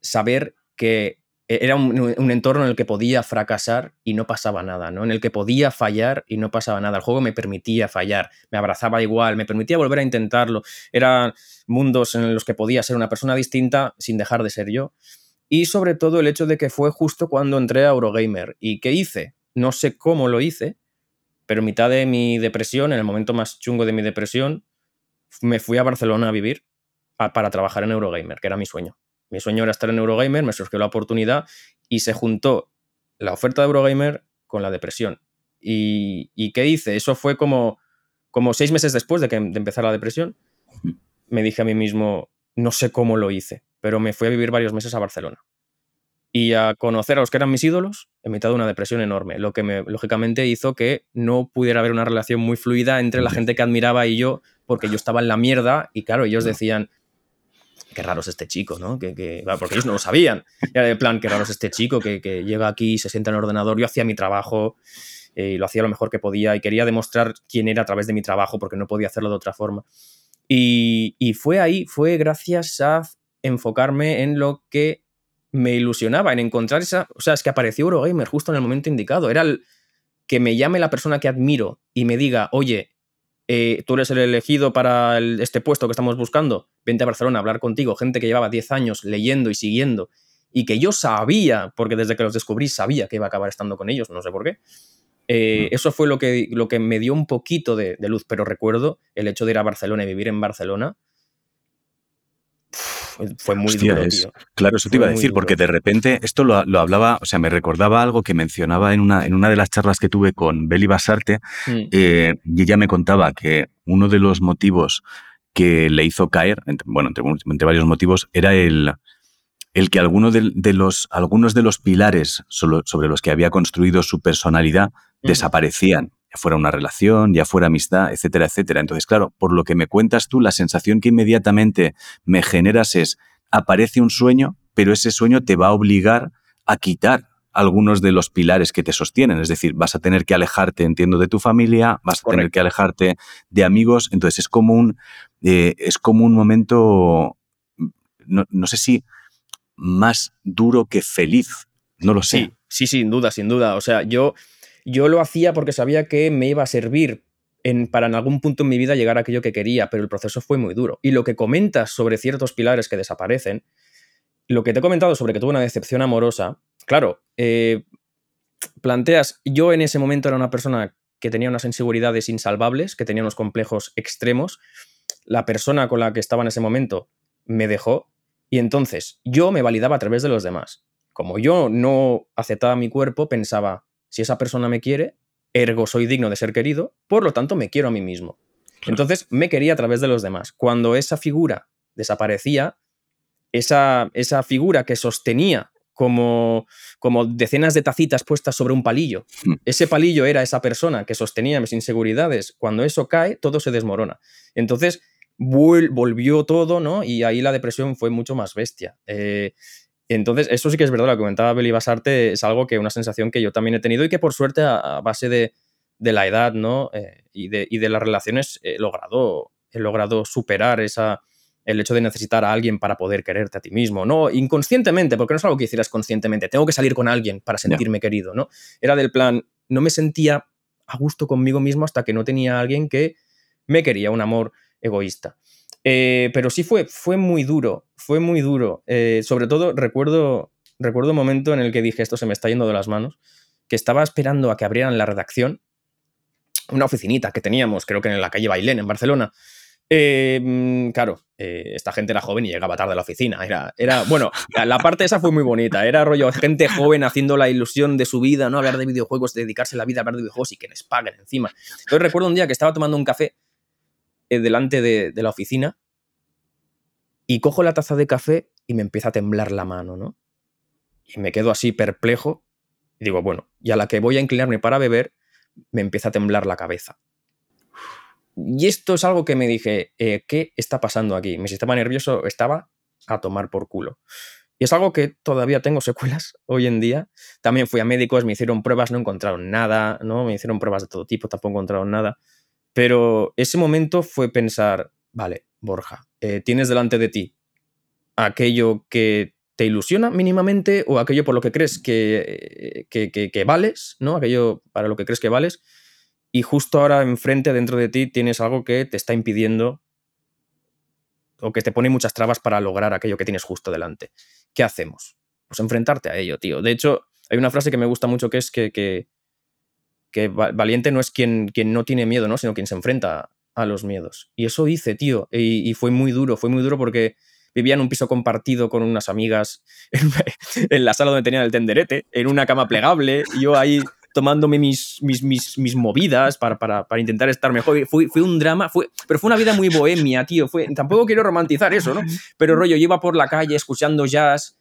saber que era un, entorno en el que podía fracasar y no pasaba nada, ¿no? En el que podía fallar y no pasaba nada. El juego me permitía fallar, me abrazaba igual, me permitía volver a intentarlo. Eran mundos en los que podía ser una persona distinta sin dejar de ser yo. Y sobre todo el hecho de que fue justo cuando entré a Eurogamer. ¿Y qué hice? No sé cómo lo hice, pero en mitad de mi depresión, en el momento más chungo de mi depresión, me fui a Barcelona a vivir para trabajar en Eurogamer, que era mi sueño. Mi sueño era estar en Eurogamer, me surgió la oportunidad y se juntó la oferta de Eurogamer con la depresión. ¿Y, qué hice? Eso fue como, como seis meses después de que de empezar la depresión. Me dije a mí mismo, no sé cómo lo hice, pero me fui a vivir varios meses a Barcelona. Y a conocer a los que eran mis ídolos en mitad de una depresión enorme, lo que me, lógicamente hizo que no pudiera haber una relación muy fluida entre la gente que admiraba y yo, porque yo estaba en la mierda y claro, ellos decían, qué raro es este chico, ¿no? Que, porque ellos no lo sabían. Era de plan, qué raro es este chico que, llega aquí, se sienta en el ordenador. Yo hacía mi trabajo eh, y lo hacía lo mejor que podía y quería demostrar quién era a través de mi trabajo porque no podía hacerlo de otra forma. Y, fue ahí, fue gracias a enfocarme en lo que me ilusionaba, en encontrar esa... O sea, es que apareció Eurogamer justo en el momento indicado. Era el que me llame la persona que admiro y me diga, oye, eh, tú eres el elegido para este puesto que estamos buscando, vente a Barcelona a hablar contigo, gente que llevaba 10 años leyendo y siguiendo, y que yo sabía, porque desde que los descubrí sabía que iba a acabar estando con ellos, no sé por qué. Eh, mm. Eso fue lo que, lo que me dio un poquito de, luz, pero recuerdo el hecho de ir a Barcelona y vivir en Barcelona fue muy duro, Claro, eso te iba a decir, porque de repente esto lo, hablaba, o sea, me recordaba algo que mencionaba en una, en una de las charlas que tuve con Beli Basarte, mm. eh, y ella me contaba que uno de los motivos que le hizo caer, bueno, entre, varios motivos, era el, el que alguno de, los, algunos de los pilares sobre los que había construido su personalidad mm. desaparecían ya fuera una relación, ya fuera amistad, etcétera, etcétera. Entonces, claro, por lo que me cuentas tú, la sensación que inmediatamente me generas es, aparece un sueño, pero ese sueño te va a obligar a quitar algunos de los pilares que te sostienen. Es decir, vas a tener que alejarte, entiendo, de tu familia, vas a tener que alejarte de amigos. Entonces es como un, eh, es como un momento, no, no, sé si más duro que feliz. No lo sé. Sí, sí, sin duda, sin duda. O sea, yo yo lo hacía porque sabía que me iba a servir en, para en algún punto en mi vida llegar a aquello que quería, pero el proceso fue muy duro. Y lo que comentas sobre ciertos pilares que desaparecen, lo que te he comentado sobre que tuve una decepción amorosa, claro, eh, planteas, yo en ese momento era una persona que tenía unas inseguridades insalvables, que tenía unos complejos extremos, la persona con la que estaba en ese momento me dejó y entonces yo me validaba a través de los demás. Como yo no aceptaba mi cuerpo, pensaba, si esa persona me quiere, ergo soy digno de ser querido, por lo tanto me quiero a mí mismo. Entonces me quería a través de los demás. Cuando esa figura desaparecía, esa, esa figura que sostenía como, como decenas de tacitas puestas sobre un palillo, hmm. ese palillo era esa persona que sostenía mis inseguridades. Cuando eso cae, todo se desmorona. Entonces volvió todo, ¿no? Y ahí la depresión fue mucho más bestia. Eh, entonces, eso sí que es verdad, lo que comentaba Beli Basarte es algo que, una sensación que yo también he tenido y que por suerte a, base de, la edad, ¿no? Eh, y, de, las relaciones he logrado, he logrado superar esa, el hecho de necesitar a alguien para poder quererte a ti mismo, ¿no? Inconscientemente, porque no es algo que hicieras conscientemente, tengo que salir con alguien para sentirme querido, ¿no? Era del plan, no me sentía a gusto conmigo mismo hasta que no tenía a alguien que me quería, un amor egoísta. Eh, pero sí fue, fue muy duro, fue muy duro. Eh, sobre todo recuerdo, recuerdo un momento en el que dije, esto se me está yendo de las manos, que estaba esperando a que abrieran la redacción, una oficinita que teníamos, creo que en la calle Bailén, en Barcelona. Eh, mm, claro, esta gente era joven y llegaba tarde a la oficina. Era, era, bueno, la parte esa fue muy bonita. Era rollo gente joven haciendo la ilusión de su vida, ¿no? Hablar de videojuegos, dedicarse la vida a hablar de videojuegos y que les paguen encima. Entonces recuerdo un día que estaba tomando un café eh, delante de, la oficina y cojo la taza de café y me empieza a temblar la mano, ¿no? Y me quedo así perplejo Y digo, bueno, y a la que voy a inclinarme para beber, me empieza a temblar la cabeza. Y esto es algo que me dije, eh, ¿qué está pasando aquí? Mi sistema nervioso estaba a tomar por culo. Y es algo que todavía tengo secuelas <laughs> hoy en día. También fui a médicos, me hicieron pruebas, no encontraron nada, ¿no? Me hicieron pruebas de todo tipo, tampoco encontraron nada. Pero ese momento fue pensar, vale, Borja, eh, tienes delante de ti aquello que te ilusiona mínimamente o aquello por lo que crees que, que, que, vales, ¿no? Aquello para lo que crees que vales. Y justo ahora enfrente, dentro de ti, tienes algo que te está impidiendo o que te pone muchas trabas para lograr aquello que tienes justo delante. ¿Qué hacemos? Pues enfrentarte a ello, tío. De hecho, hay una frase que me gusta mucho que es que, que, valiente no es quien, quien no tiene miedo, ¿no? Sino quien se enfrenta a los miedos. Y eso hice, tío. Y, y fue muy duro, fue muy duro porque vivía en un piso compartido con unas amigas <laughs> en, la sala donde tenían el tenderete, en una cama plegable, y yo ahí tomándome mis, mis, mis, movidas para, para, para, intentar estar mejor. Fue, fue un drama, fue, pero fue una vida muy bohemia, tío. Fue, tampoco quiero romantizar eso, ¿no? Pero rollo, yo iba por la calle escuchando jazz,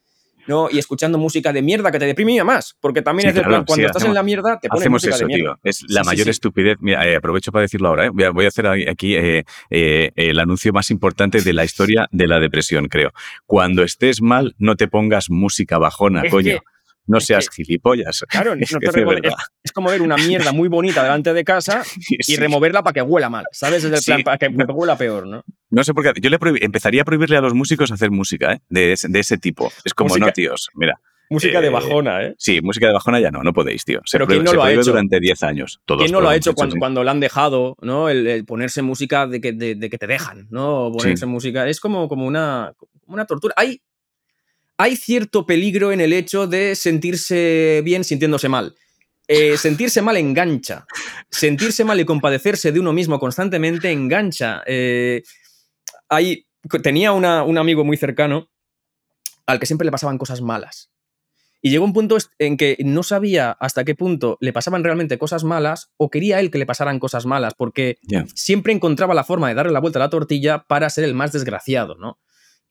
¿no? Y escuchando música de mierda que te deprimía más, porque también es de plan, cuando estás en la mierda te pones música eso, de mierda. Tío. Es la mayor estupidez. Mira, eh, aprovecho para decirlo ahora, ¿eh? voy, a, hacer aquí eh, el anuncio más importante de la historia de la depresión, creo. Cuando estés mal, no te pongas música bajona, coño. No seas gilipollas. Claro, <laughs> es, como ver una mierda muy bonita delante de casa <laughs> y removerla para que huela mal, ¿sabes? Es el plan para que huela peor, ¿no? No sé por qué. Yo le empezaría a prohibirle a los músicos hacer música ¿eh? de, ese, tipo. Es como, no, tíos, mira. Música de eh, bajona, ¿eh? Sí, música de bajona ya no, no podéis, tío. Pero ¿quién no lo ha hecho durante 10 años? ¿Quién no lo ha hecho cuando, cuando le han dejado, ¿no? El, ponerse música de que, de, que, te dejan, ¿no? Ponerse música. Es como, como una, una tortura. Hay hay cierto peligro en el hecho de sentirse bien sintiéndose mal. Eh, sentirse mal engancha. Sentirse mal y compadecerse de uno mismo constantemente engancha. Eh, tenía un amigo muy cercano al que siempre le pasaban cosas malas. Y llegó un punto en que no sabía hasta qué punto le pasaban realmente cosas malas o quería él que le pasaran cosas malas, porque siempre encontraba la forma de darle la vuelta a la tortilla para ser el más desgraciado, ¿no?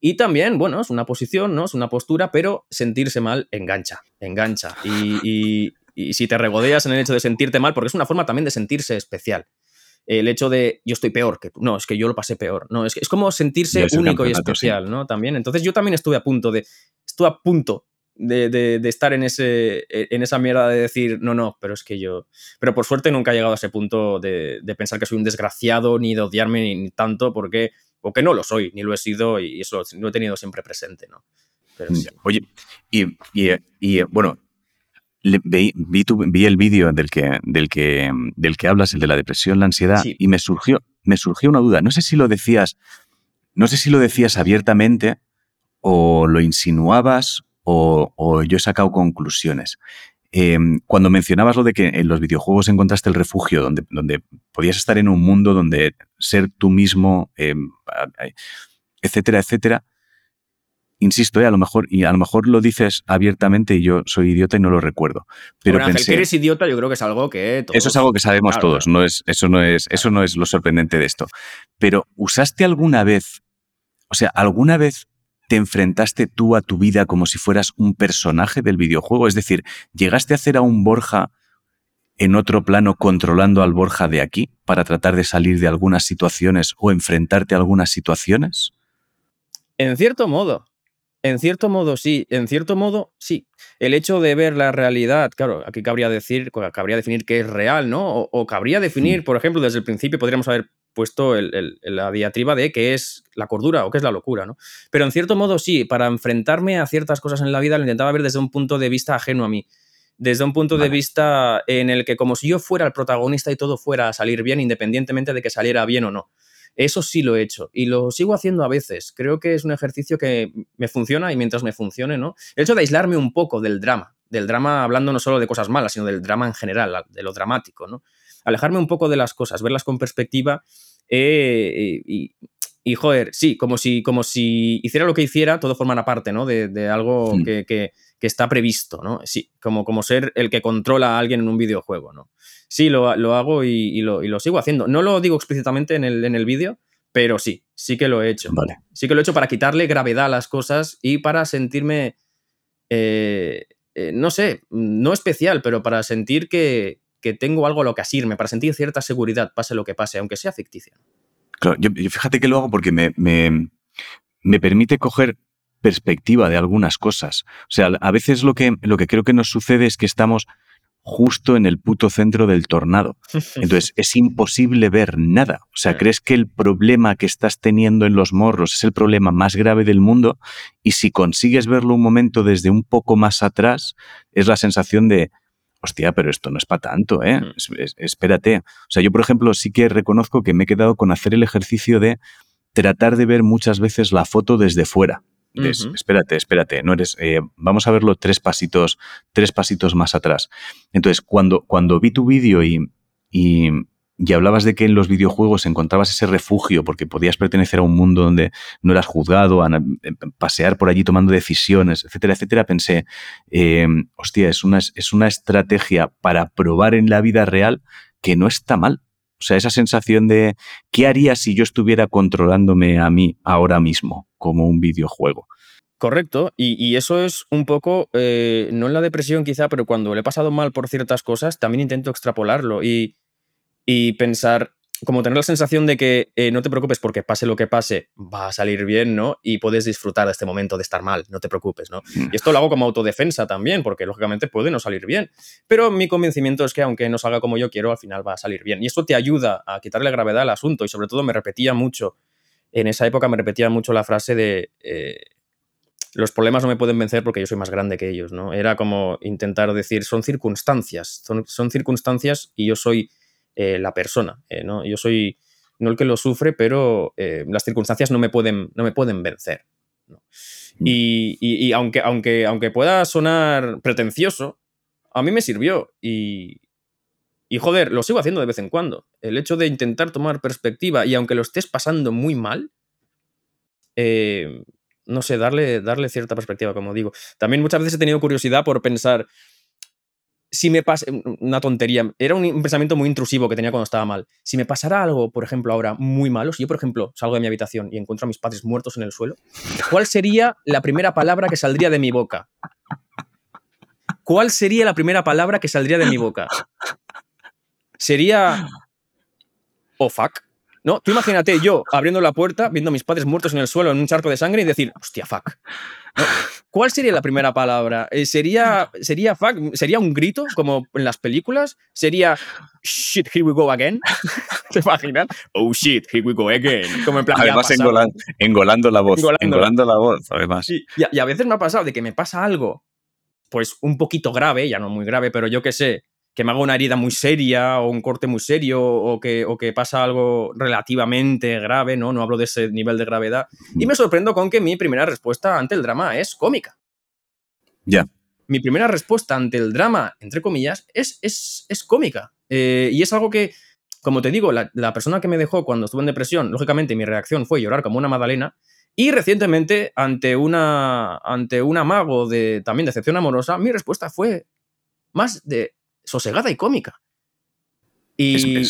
Y también, bueno, es una posición, ¿no? Es una postura, pero sentirse mal engancha, engancha. Y, si te regodeas en el hecho de sentirte mal, porque es una forma también de sentirse especial. El hecho de yo estoy peor que tú. No, es que yo lo pasé peor. No, es, es como sentirse único y especial, ¿no? También. Entonces yo también estuve a punto de. Estuve a punto de, estar en, ese, en esa mierda de decir, no, no, pero es que yo. Pero por suerte nunca he llegado a ese punto de, pensar que soy un desgraciado, ni de odiarme ni tanto, porque o que no lo soy, ni lo he sido y eso lo he tenido siempre presente, ¿no? Oye, y, bueno, vi, vi, el vídeo del que, del, que, del que hablas, el de la depresión, la ansiedad, y me surgió, me surgió una duda. No sé si lo decías, no sé si lo decías abiertamente o lo insinuabas o, o yo he sacado conclusiones. Em, cuando mencionabas lo de que en los videojuegos encontraste el refugio, donde, donde podías estar en un mundo donde ser tú mismo, em, etcétera, etcétera, insisto, eh, a lo mejor, y a lo mejor lo dices abiertamente y yo soy idiota y no lo recuerdo. Pero bueno, Ángel, que eres idiota, yo creo que es algo que Eso es algo que sabemos todos, No es, eso, no es, eso no es lo sorprendente de esto. Pero, ¿usaste alguna vez, o sea, alguna vez te enfrentaste tú a tu vida como si fueras un personaje del videojuego? Es decir, ¿llegaste a hacer a un Borja en otro plano controlando al Borja de aquí para tratar de salir de algunas situaciones o enfrentarte a algunas situaciones? En cierto modo, en cierto modo sí, en cierto modo sí. El hecho de ver la realidad, claro, aquí cabría decir, cabría definir qué es real, ¿no? O, o cabría definir, por ejemplo, desde el principio podríamos haber puesto la diatriba de qué es la cordura o qué es la locura, ¿no? Pero en cierto modo sí, para enfrentarme a ciertas cosas en la vida lo intentaba ver desde un punto de vista ajeno a mí, desde un punto de vista en el que como si yo fuera el protagonista y todo fuera a salir bien independientemente de que saliera bien o no. Eso sí lo he hecho y lo sigo haciendo a veces. Creo que es un ejercicio que me funciona y mientras me funcione, ¿no? El hecho de aislarme un poco del drama, del drama hablando no solo de cosas malas, sino del drama en general, de lo dramático, ¿no? Alejarme un poco de las cosas, verlas con perspectiva eh, y, joder, sí, como si, como si hiciera lo que hiciera, todo formara parte, ¿no? De, algo hmm. que, está previsto, ¿no? Sí, como, como ser el que controla a alguien en un videojuego, ¿no? Sí, lo, hago y, lo, sigo haciendo. No lo digo explícitamente en el, en el vídeo, pero sí, sí que lo he hecho. Sí que lo he hecho para quitarle gravedad a las cosas y para sentirme eh, eh, no sé, no especial, pero para sentir que, tengo algo a lo que asirme, para sentir cierta seguridad, pase lo que pase, aunque sea ficticia. Claro, yo, fíjate que lo hago porque me, me, permite coger perspectiva de algunas cosas. O sea, a veces lo que, lo que creo que nos sucede es que estamos justo en el puto centro del tornado. <laughs> Entonces es imposible ver nada. O sea, crees que el problema que estás teniendo en los morros es el problema más grave del mundo y si consigues verlo un momento desde un poco más atrás, es la sensación de, hostia, pero esto no es para tanto, ¿eh? espérate. O sea, yo, por ejemplo, sí que reconozco que me he quedado con hacer el ejercicio de tratar de ver muchas veces la foto desde fuera espérate, espérate, no eres, eh, vamos a verlo tres pasitos, tres pasitos más atrás. Entonces, cuando, cuando vi tu vídeo y, y, hablabas de que en los videojuegos encontrabas ese refugio porque podías pertenecer a un mundo donde no eras juzgado, a, pasear por allí tomando decisiones, etcétera, etcétera, pensé, eh, hostia, es una, es una estrategia para probar en la vida real que no está mal. O sea, esa sensación de ¿qué haría si yo estuviera controlándome a mí ahora mismo como un videojuego? Correcto, y, eso es un poco, eh, no en la depresión quizá, pero cuando le he pasado mal por ciertas cosas, también intento extrapolarlo y, y pensar, como tener la sensación de que eh, no te preocupes porque pase lo que pase, va a salir bien, ¿no? Y puedes disfrutar de este momento de estar mal, no te preocupes, ¿no? Mm. Y esto lo hago como autodefensa también, porque lógicamente puede no salir bien. Pero mi convencimiento es que aunque no salga como yo quiero, al final va a salir bien. Y esto te ayuda a quitarle gravedad al asunto y sobre todo me repetía mucho, en esa época me repetía mucho la frase de... Eh, los problemas no me pueden vencer porque yo soy más grande que ellos, ¿no? Era como intentar decir, son circunstancias, son circunstancias y yo soy eh, la persona. Eh, ¿no? Yo soy no el que lo sufre, pero eh, las circunstancias no me pueden, no me pueden vencer. Mm. Y, aunque, aunque, aunque pueda sonar pretencioso, a mí me sirvió y, y joder, lo sigo haciendo de vez en cuando. El hecho de intentar tomar perspectiva y aunque lo estés pasando muy mal, no sé, darle, darle cierta perspectiva, como digo. También muchas veces he tenido curiosidad por pensar, si me pasa, una tontería, era un pensamiento muy intrusivo que tenía cuando estaba mal. Si me pasara algo, por ejemplo, ahora muy malo, si yo, por ejemplo, salgo de mi habitación y encuentro a mis padres muertos en el suelo, ¿cuál sería la primera palabra que saldría de mi boca? ¿Cuál sería la primera palabra que saldría de mi boca? Sería. Oh fuck. ¿No? Tú imagínate yo abriendo la puerta, viendo a mis padres muertos en el suelo en un charco de sangre y decir, hostia, fuck. ¿Cuál sería la primera palabra? Eh, ¿Sería, sería, fuck, ¿Sería un grito como en las películas? ¿Sería shit, here we go again? <laughs> ¿Te imaginas? Oh shit, here we go again. Como en plan, además engolando, la voz. Engolando, la voz, además. y, y a veces me ha pasado de que me pasa algo, pues un poquito grave, ya no muy grave, pero yo qué sé, que me haga una herida muy seria o un corte muy serio o que, o que pasa algo relativamente grave, ¿no? No hablo de ese nivel de gravedad. Y me sorprendo con que mi primera respuesta ante el drama es cómica. Ya. Mi primera respuesta ante el drama, entre comillas, es, es, cómica. Eh, y es algo que, como te digo, la, persona que me dejó cuando estuve en depresión, lógicamente mi reacción fue llorar como una magdalena. Y recientemente, ante una, ante un amago de también decepción amorosa, mi respuesta fue más de sosegada y cómica. Y...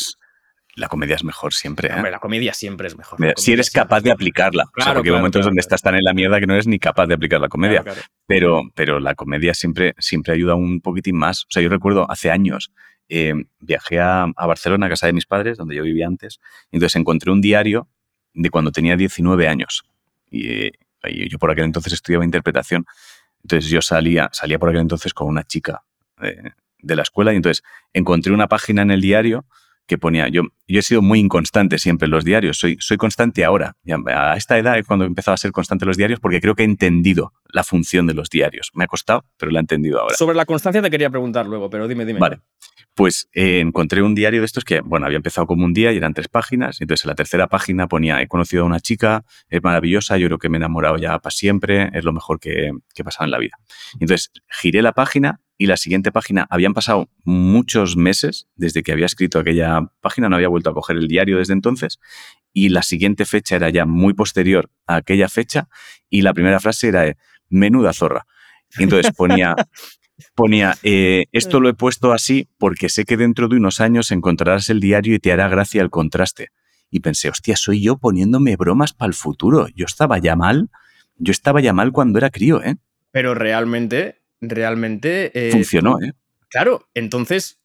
la comedia es mejor siempre. ¿eh? la comedia siempre es mejor. si eres capaz de aplicarla. porque hay momentos donde estás tan en la mierda que no eres ni capaz de aplicar la comedia. Pero, pero la comedia siempre, siempre ayuda un poquitín más. O sea, yo recuerdo hace años eh, viajé a, Barcelona, a casa de mis padres, donde yo vivía antes. Y entonces encontré un diario de cuando tenía 19 años. Y, yo por aquel entonces estudiaba interpretación. Entonces yo salía, salía por aquel entonces con una chica. Eh, de la escuela y entonces encontré una página en el diario que ponía, yo, yo he sido muy inconstante siempre en los diarios, soy, soy constante ahora. A esta edad es cuando he empezado a ser constante en los diarios porque creo que he entendido la función de los diarios. Me ha costado, pero la he entendido ahora. Sobre la constancia te quería preguntar luego, pero dime, dime. Vale. Pues eh, encontré un diario de estos que, bueno, había empezado como un día y eran tres páginas. Entonces en la tercera página ponía, he conocido a una chica, es maravillosa, yo creo que me he enamorado ya para siempre, es lo mejor que, que he pasado en la vida. Entonces giré la página y la siguiente página, habían pasado muchos meses desde que había escrito aquella página, no había vuelto a coger el diario desde entonces, y la siguiente fecha era ya muy posterior a aquella fecha, y la primera frase era menuda zorra. Y entonces ponía, <laughs> ponía, eh, esto lo he puesto así porque sé que dentro de unos años encontrarás el diario y te hará gracia el contraste. Y pensé, hostia, soy yo poniéndome bromas para el futuro. Yo estaba ya mal, yo estaba ya mal cuando era crío, ¿eh? Pero realmente realmente... Eh, Funcionó, ¿eh? Claro, entonces,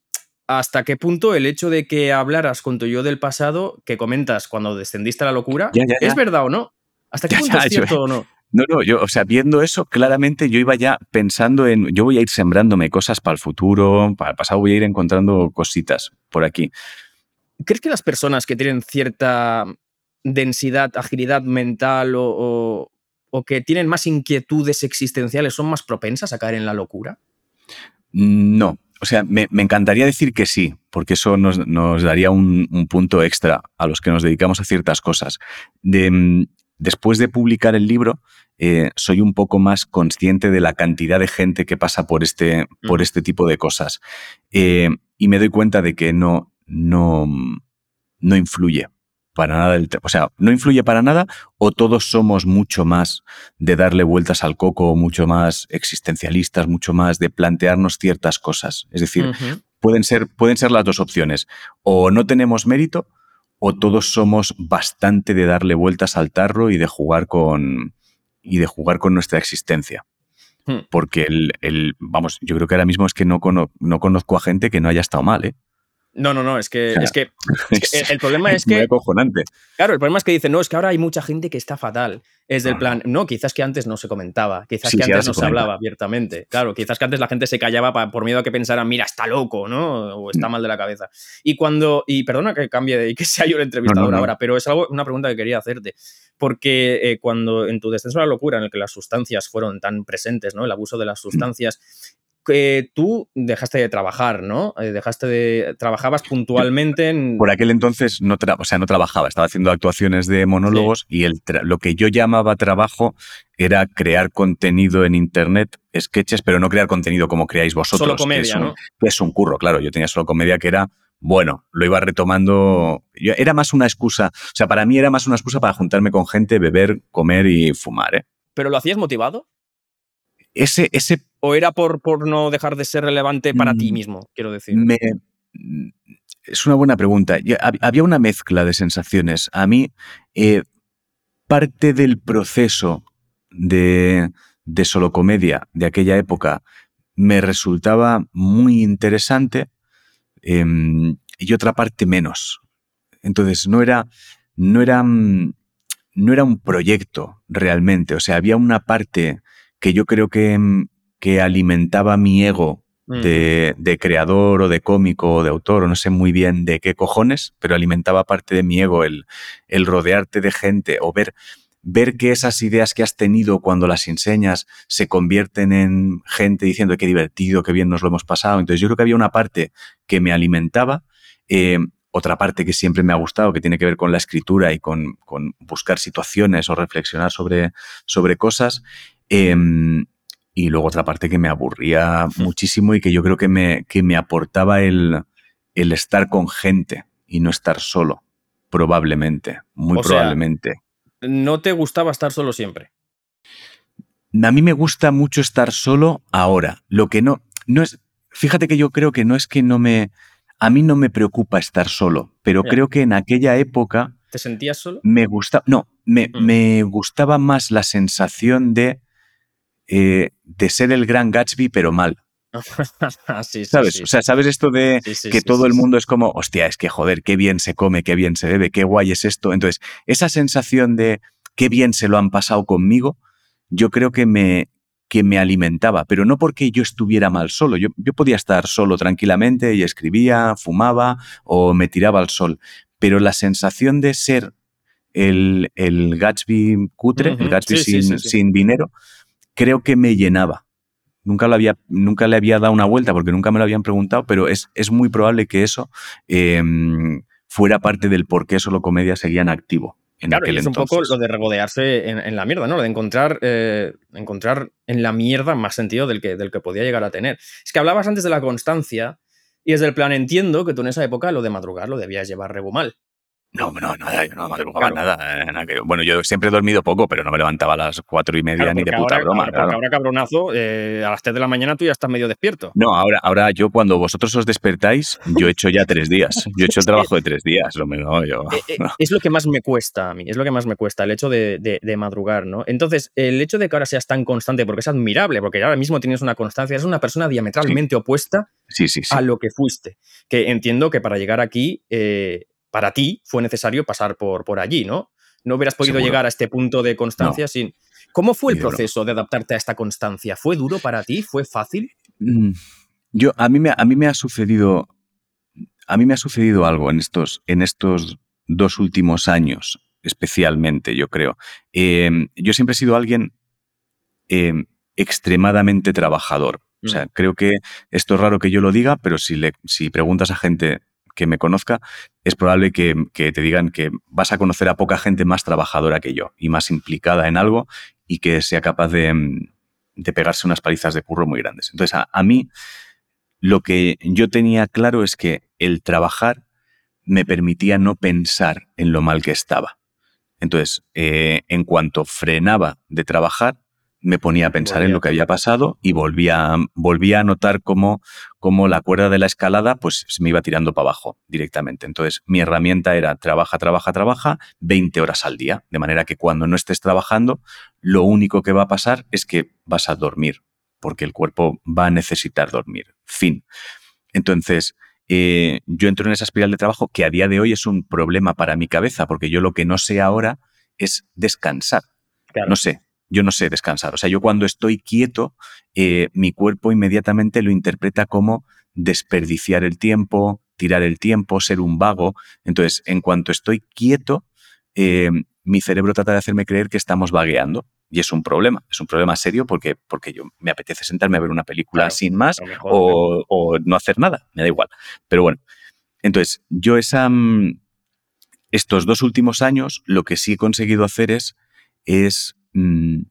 ¿hasta qué punto el hecho de que hablaras con tu yo del pasado, que comentas cuando descendiste a la locura, es verdad o no? ¿Hasta qué punto es cierto o no? No, no, yo, o sea, viendo eso, claramente yo iba ya pensando en, yo voy a ir sembrándome cosas para el futuro, para el pasado voy a ir encontrando cositas por aquí. ¿Crees que las personas que tienen cierta densidad, agilidad mental o, que tienen más inquietudes existenciales son más propensas a caer en la locura? No, o sea, me, encantaría decir que sí, porque eso nos, daría un, punto extra a los que nos dedicamos a ciertas cosas. Mm, después de publicar el libro, eh, soy un poco más consciente de la cantidad de gente que pasa por este, por este tipo de cosas. Eh, y me doy cuenta de que no, no, no influye para nada, el, o sea, no influye para nada o todos somos mucho más de darle vueltas al coco, mucho más existencialistas, mucho más de plantearnos ciertas cosas. Es decir, pueden, ser, pueden ser las dos opciones. O no tenemos mérito o todos somos bastante de darle vueltas al tarro y de jugar con, y de jugar con nuestra existencia. Hmm. Porque el, vamos, yo creo que ahora mismo es que no, no conozco a gente que no haya estado mal, ¿eh? No, no, no, es que, <laughs> es que, el problema es, que. Muy acojonante. Claro, el problema es que dicen, no, es que ahora hay mucha gente que está fatal. Es del plan, no, quizás que antes no se comentaba, quizás que antes no se, hablaba abiertamente. Claro, quizás que antes la gente se callaba por miedo a que pensaran, mira, está loco, ¿no? O está mm. mal de la cabeza. Y cuando, y perdona que cambie de, y que sea yo el entrevistador ahora, pero es algo, una pregunta que quería hacerte. Porque eh, cuando en tu descenso a la locura, en el que las sustancias fueron tan presentes, ¿no? El abuso de las mm. sustancias, que tú dejaste de trabajar, ¿no? Eh, dejaste de. Trabajabas puntualmente en. Por aquel entonces no, o sea, no trabajaba, estaba haciendo actuaciones de monólogos y el lo que yo llamaba trabajo era crear contenido en internet, sketches, pero no crear contenido como creáis vosotros. Solo comedia, que es un, ¿no? Que es un curro, claro. Yo tenía solo comedia que era. Bueno, lo iba retomando. era más una excusa. O sea, para mí era más una excusa para juntarme con gente, beber, comer y fumar, ¿eh? ¿Pero lo hacías motivado? Ese, ese ¿O era por, por no dejar de ser relevante para ti mm, mismo, quiero decir? Es una buena pregunta. había una mezcla de sensaciones. A mí, eh, parte del proceso de, de solo comedia de aquella época me resultaba muy interesante em, y otra parte menos. Entonces, no era, no era, mm, no era un proyecto realmente. O sea, había una parte que yo creo que, que alimentaba mi ego mm. de, creador o de cómico o de autor, o no sé muy bien de qué cojones, pero alimentaba parte de mi ego el, el rodearte de gente o ver, ver que esas ideas que has tenido cuando las enseñas se convierten en gente diciendo qué divertido, qué bien nos lo hemos pasado. Entonces yo creo que había una parte que me alimentaba. Eh, otra parte que siempre me ha gustado, que tiene que ver con la escritura y con, con buscar situaciones o reflexionar sobre, sobre cosas. Em, y luego otra parte que me aburría muchísimo y que yo creo que me, que me aportaba el, el estar con gente y no estar solo, probablemente, muy probablemente. ¿No te gustaba estar solo siempre? A mí me gusta mucho estar solo ahora. Lo que no, no es, fíjate que yo creo que no es que no me, a mí no me preocupa estar solo, pero creo que en aquella época... ¿Te sentías solo? Me gustaba, no, me, mm. me gustaba más la sensación de eh, de ser el gran Gatsby, pero mal. <laughs> ¿Sabes? O sea, ¿sabes esto de que todo el mundo es como, hostia, es que joder, qué bien se come, qué bien se bebe, qué guay es esto? Entonces, esa sensación de qué bien se lo han pasado conmigo, yo creo que me, que me alimentaba, pero no porque yo estuviera mal solo. Yo, yo podía estar solo tranquilamente y escribía, fumaba o me tiraba al sol, pero la sensación de ser el, el Gatsby cutre, el Gatsby sin, sin dinero, creo que me llenaba. Nunca, lo había, nunca le había dado una vuelta porque nunca me lo habían preguntado, pero es, es muy probable que eso em, fuera parte del por qué solo comedia seguía en activo. En claro, es un poco lo de regodearse en, la mierda, ¿no? Lo de encontrar, eh, encontrar en la mierda más sentido del que, del que podía llegar a tener. Es que hablabas antes de la constancia y desde el plan entiendo que tú en esa época lo de madrugar lo debías llevar rebo mal. No, no, nada, yo no madrugaba nada, eh, Bueno, yo siempre he dormido poco, pero no me levantaba a las cuatro y media ni de puta broma. Ahora, ahora cabronazo, eh, a las tres de la mañana tú ya estás medio despierto. No, ahora, ahora yo cuando vosotros os despertáis, yo he hecho ya tres días. Yo he hecho el <laughs> trabajo de tres días, lo menos yo. Eh, es lo que más me cuesta a mí, es lo que más me cuesta, el hecho de, de, madrugar, ¿no? Entonces, el hecho de que ahora seas tan constante, porque es admirable, porque ahora mismo tienes una constancia, eres una persona diametralmente opuesta a lo que fuiste. Que entiendo que para llegar aquí para ti fue necesario pasar por, por allí, ¿no? No hubieras podido llegar a este punto de constancia sin... ¿Cómo fue el proceso de adaptarte a esta constancia? ¿Fue duro para ti? ¿Fue fácil? Mm, yo, a mí me, a mí me ha sucedido... A mí me ha sucedido algo en estos, en estos dos últimos años, especialmente, yo creo. Em, yo siempre he sido alguien em, extremadamente trabajador. O sea, mm. creo que esto es raro que yo lo diga, pero si, le, si preguntas a gente que me conozca, es probable que, te digan que vas a conocer a poca gente más trabajadora que yo y más implicada en algo y que sea capaz de, pegarse unas palizas de curro muy grandes. Entonces, a, mí lo que yo tenía claro es que el trabajar me permitía no pensar en lo mal que estaba. Entonces, eh, en cuanto frenaba de trabajar, me ponía a pensar en lo que había pasado y volvía, volvía a notar cómo, cómo, la cuerda de la escalada pues se me iba tirando para abajo directamente. Entonces mi herramienta era trabaja, trabaja, trabaja 20 horas al día, de manera que cuando no estés trabajando, lo único que va a pasar es que vas a dormir, porque el cuerpo va a necesitar dormir. Fin. Entonces, eh, yo entro en esa espiral de trabajo que a día de hoy es un problema para mi cabeza, porque yo lo que no sé ahora es descansar. No sé, yo no sé descansar. O sea, yo cuando estoy quieto, eh, mi cuerpo inmediatamente lo interpreta como desperdiciar el tiempo, tirar el tiempo, ser un vago. Entonces, en cuanto estoy quieto, eh, mi cerebro trata de hacerme creer que estamos vagueando. Y es un problema, es un problema serio porque, porque yo me apetece sentarme a ver una película sin más o, no hacer nada, me da igual. Pero bueno, entonces yo esa, mm, estos dos últimos años lo que sí he conseguido hacer es, es Mm,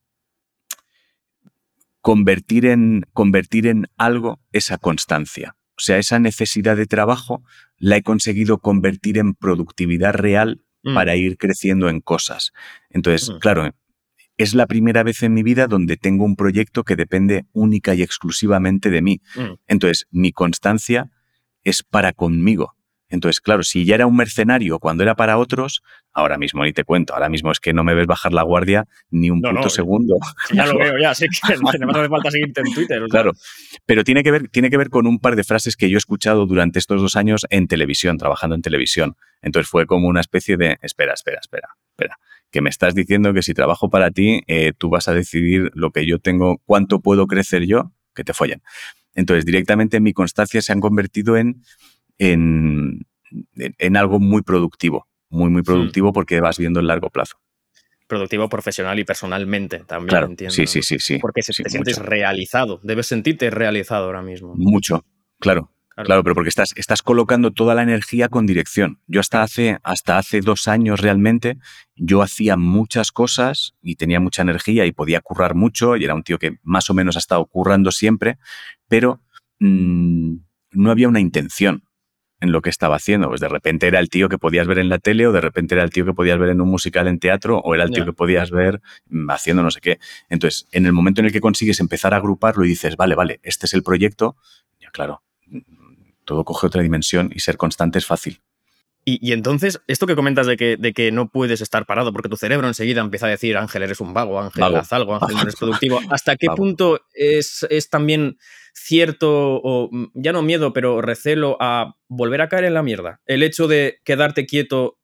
convertir, en, convertir en algo esa constancia. O sea, esa necesidad de trabajo la he conseguido convertir en productividad real mm. para ir creciendo en cosas. Entonces, mm. claro, es la primera vez en mi vida donde tengo un proyecto que depende única y exclusivamente de mí. Entonces, mi constancia es para conmigo. Entonces, claro, si ya era un mercenario cuando era para otros, ahora mismo ni te cuento, ahora mismo es que no me ves bajar la guardia ni un puto segundo. <laughs> Ya lo <laughs> veo, ya, sí que <laughs> no hace falta seguirte en Twitter. Claro, pero tiene que, ver, tiene que ver con un par de frases que yo he escuchado durante estos dos años en televisión, trabajando en televisión. Entonces fue como una especie de, espera, espera, espera, espera, que me estás diciendo que si trabajo para ti, eh, tú vas a decidir lo que yo tengo, cuánto puedo crecer yo, que te follen. Entonces, directamente mi constancia se han convertido en en, en algo muy productivo, muy, muy productivo porque vas viendo el largo plazo. Productivo profesional y personalmente también, entiendo. Sí, sí, sí, sí. Porque te sientes realizado, debes sentirte realizado ahora mismo. Mucho, claro. Claro, pero porque estás, estás colocando toda la energía con dirección. Yo hasta hace, hasta hace dos años realmente, yo hacía muchas cosas y tenía mucha energía y podía currar mucho y era un tío que más o menos ha estado currando siempre, pero mm, no había una intención en lo que estaba haciendo. Pues de repente era el tío que podías ver en la tele o de repente era el tío que podías ver en un musical en teatro o era el tío que podías ver mm, haciendo no sé qué. Entonces, en el momento en el que consigues empezar a agruparlo y dices, vale, vale, este es el proyecto, ya claro, mm, todo coge otra dimensión y ser constante es fácil. Y, entonces, esto que comentas de que, de que no puedes estar parado porque tu cerebro enseguida empieza a decir, Ángel, eres un vago, Ángel, haz algo, Ángel, no eres <laughs> productivo. ¿Hasta qué punto es, es también cierto, o mm, ya no miedo, pero recelo a volver a caer en la mierda? El hecho de quedarte quieto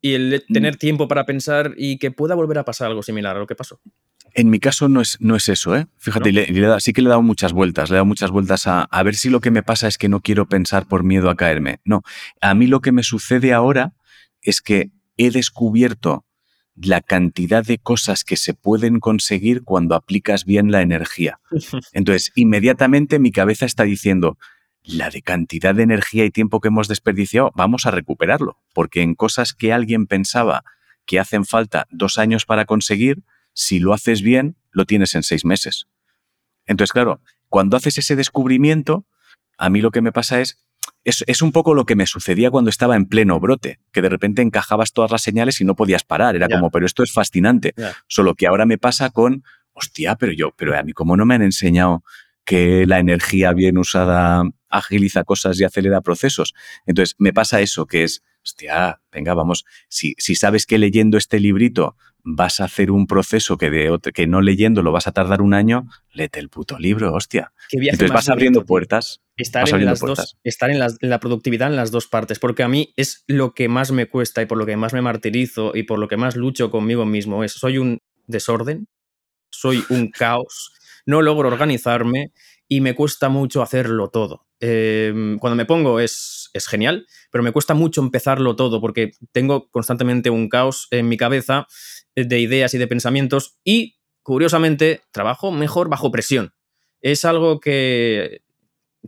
y el mm. tener tiempo para pensar y que pueda volver a pasar algo similar a lo que pasó. En mi caso no es, no es eso, ¿eh? Fíjate, sí que le he dado muchas vueltas, le he dado muchas vueltas a, a ver si lo que me pasa es que no quiero pensar por miedo a caerme. No, a mí lo que me sucede ahora es que he descubierto la cantidad de cosas que se pueden conseguir cuando aplicas bien la energía. <laughs> Entonces, inmediatamente mi cabeza está diciendo, la de cantidad de energía y tiempo que hemos desperdiciado, vamos a recuperarlo, porque en cosas que alguien pensaba que hacen falta dos años para conseguir, si lo haces bien, lo tienes en seis meses. Entonces, claro, cuando haces ese descubrimiento, a mí lo que me pasa es, es, un poco lo que me sucedía cuando estaba en pleno brote, que de repente encajabas todas las señales y no podías parar. Era como, pero esto es fascinante. Solo que ahora me pasa con, hostia, pero yo, pero a mí cómo no me han enseñado que la energía bien usada agiliza cosas y acelera procesos. Entonces, me pasa eso, que es, hostia, venga, vamos, si, si sabes que leyendo este librito vas a hacer un proceso que, de, que no leyendo lo vas a tardar un año, léete el puto libro, hostia. Entonces vas abriendo puertas. Estar, en, las Dos, estar en, la productividad en las dos partes, porque a mí es lo que más me cuesta y por lo que más me martirizo y por lo que más lucho conmigo mismo. Es, soy un desorden, soy un caos, no logro organizarme y me cuesta mucho hacerlo todo. Em, cuando me pongo es, es genial, pero me cuesta mucho empezarlo todo porque tengo constantemente un caos en mi cabeza de ideas y de pensamientos y, curiosamente, trabajo mejor bajo presión. Es algo que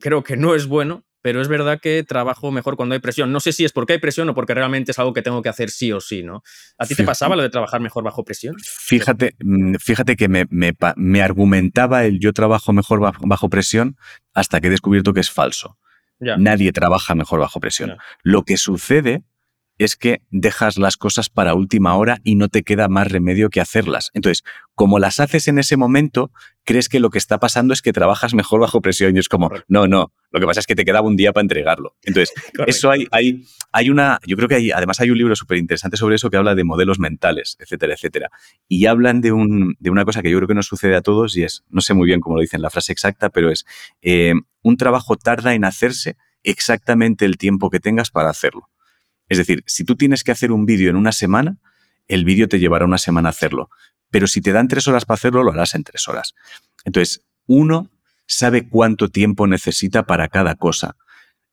creo que no es bueno, pero es verdad que trabajo mejor cuando hay presión. No sé si es porque hay presión o porque realmente es algo que tengo que hacer sí o sí, ¿no? ¿A ti te pasaba lo de trabajar mejor bajo presión? Fíjate, mm, fíjate que me, me, argumentaba el yo trabajo mejor bajo, presión hasta que he descubierto que es falso. Nadie trabaja mejor bajo presión. Lo que sucede es que dejas las cosas para última hora y no te queda más remedio que hacerlas. Entonces, como las haces en ese momento, crees que lo que está pasando es que trabajas mejor bajo presión y es como, no, no, lo que pasa es que te quedaba un día para entregarlo. Entonces, <laughs> eso hay, hay, hay una, yo creo que hay, además hay un libro súper interesante sobre eso que habla de modelos mentales, etcétera, etcétera. Y hablan de, un, de una cosa que yo creo que nos sucede a todos y es, no sé muy bien cómo lo dicen la frase exacta, pero es, eh, un trabajo tarda en hacerse exactamente el tiempo que tengas para hacerlo. Es decir, si tú tienes que hacer un vídeo en una semana, el vídeo te llevará una semana hacerlo. Pero si te dan tres horas para hacerlo, lo harás en tres horas. Entonces, uno sabe cuánto tiempo necesita para cada cosa.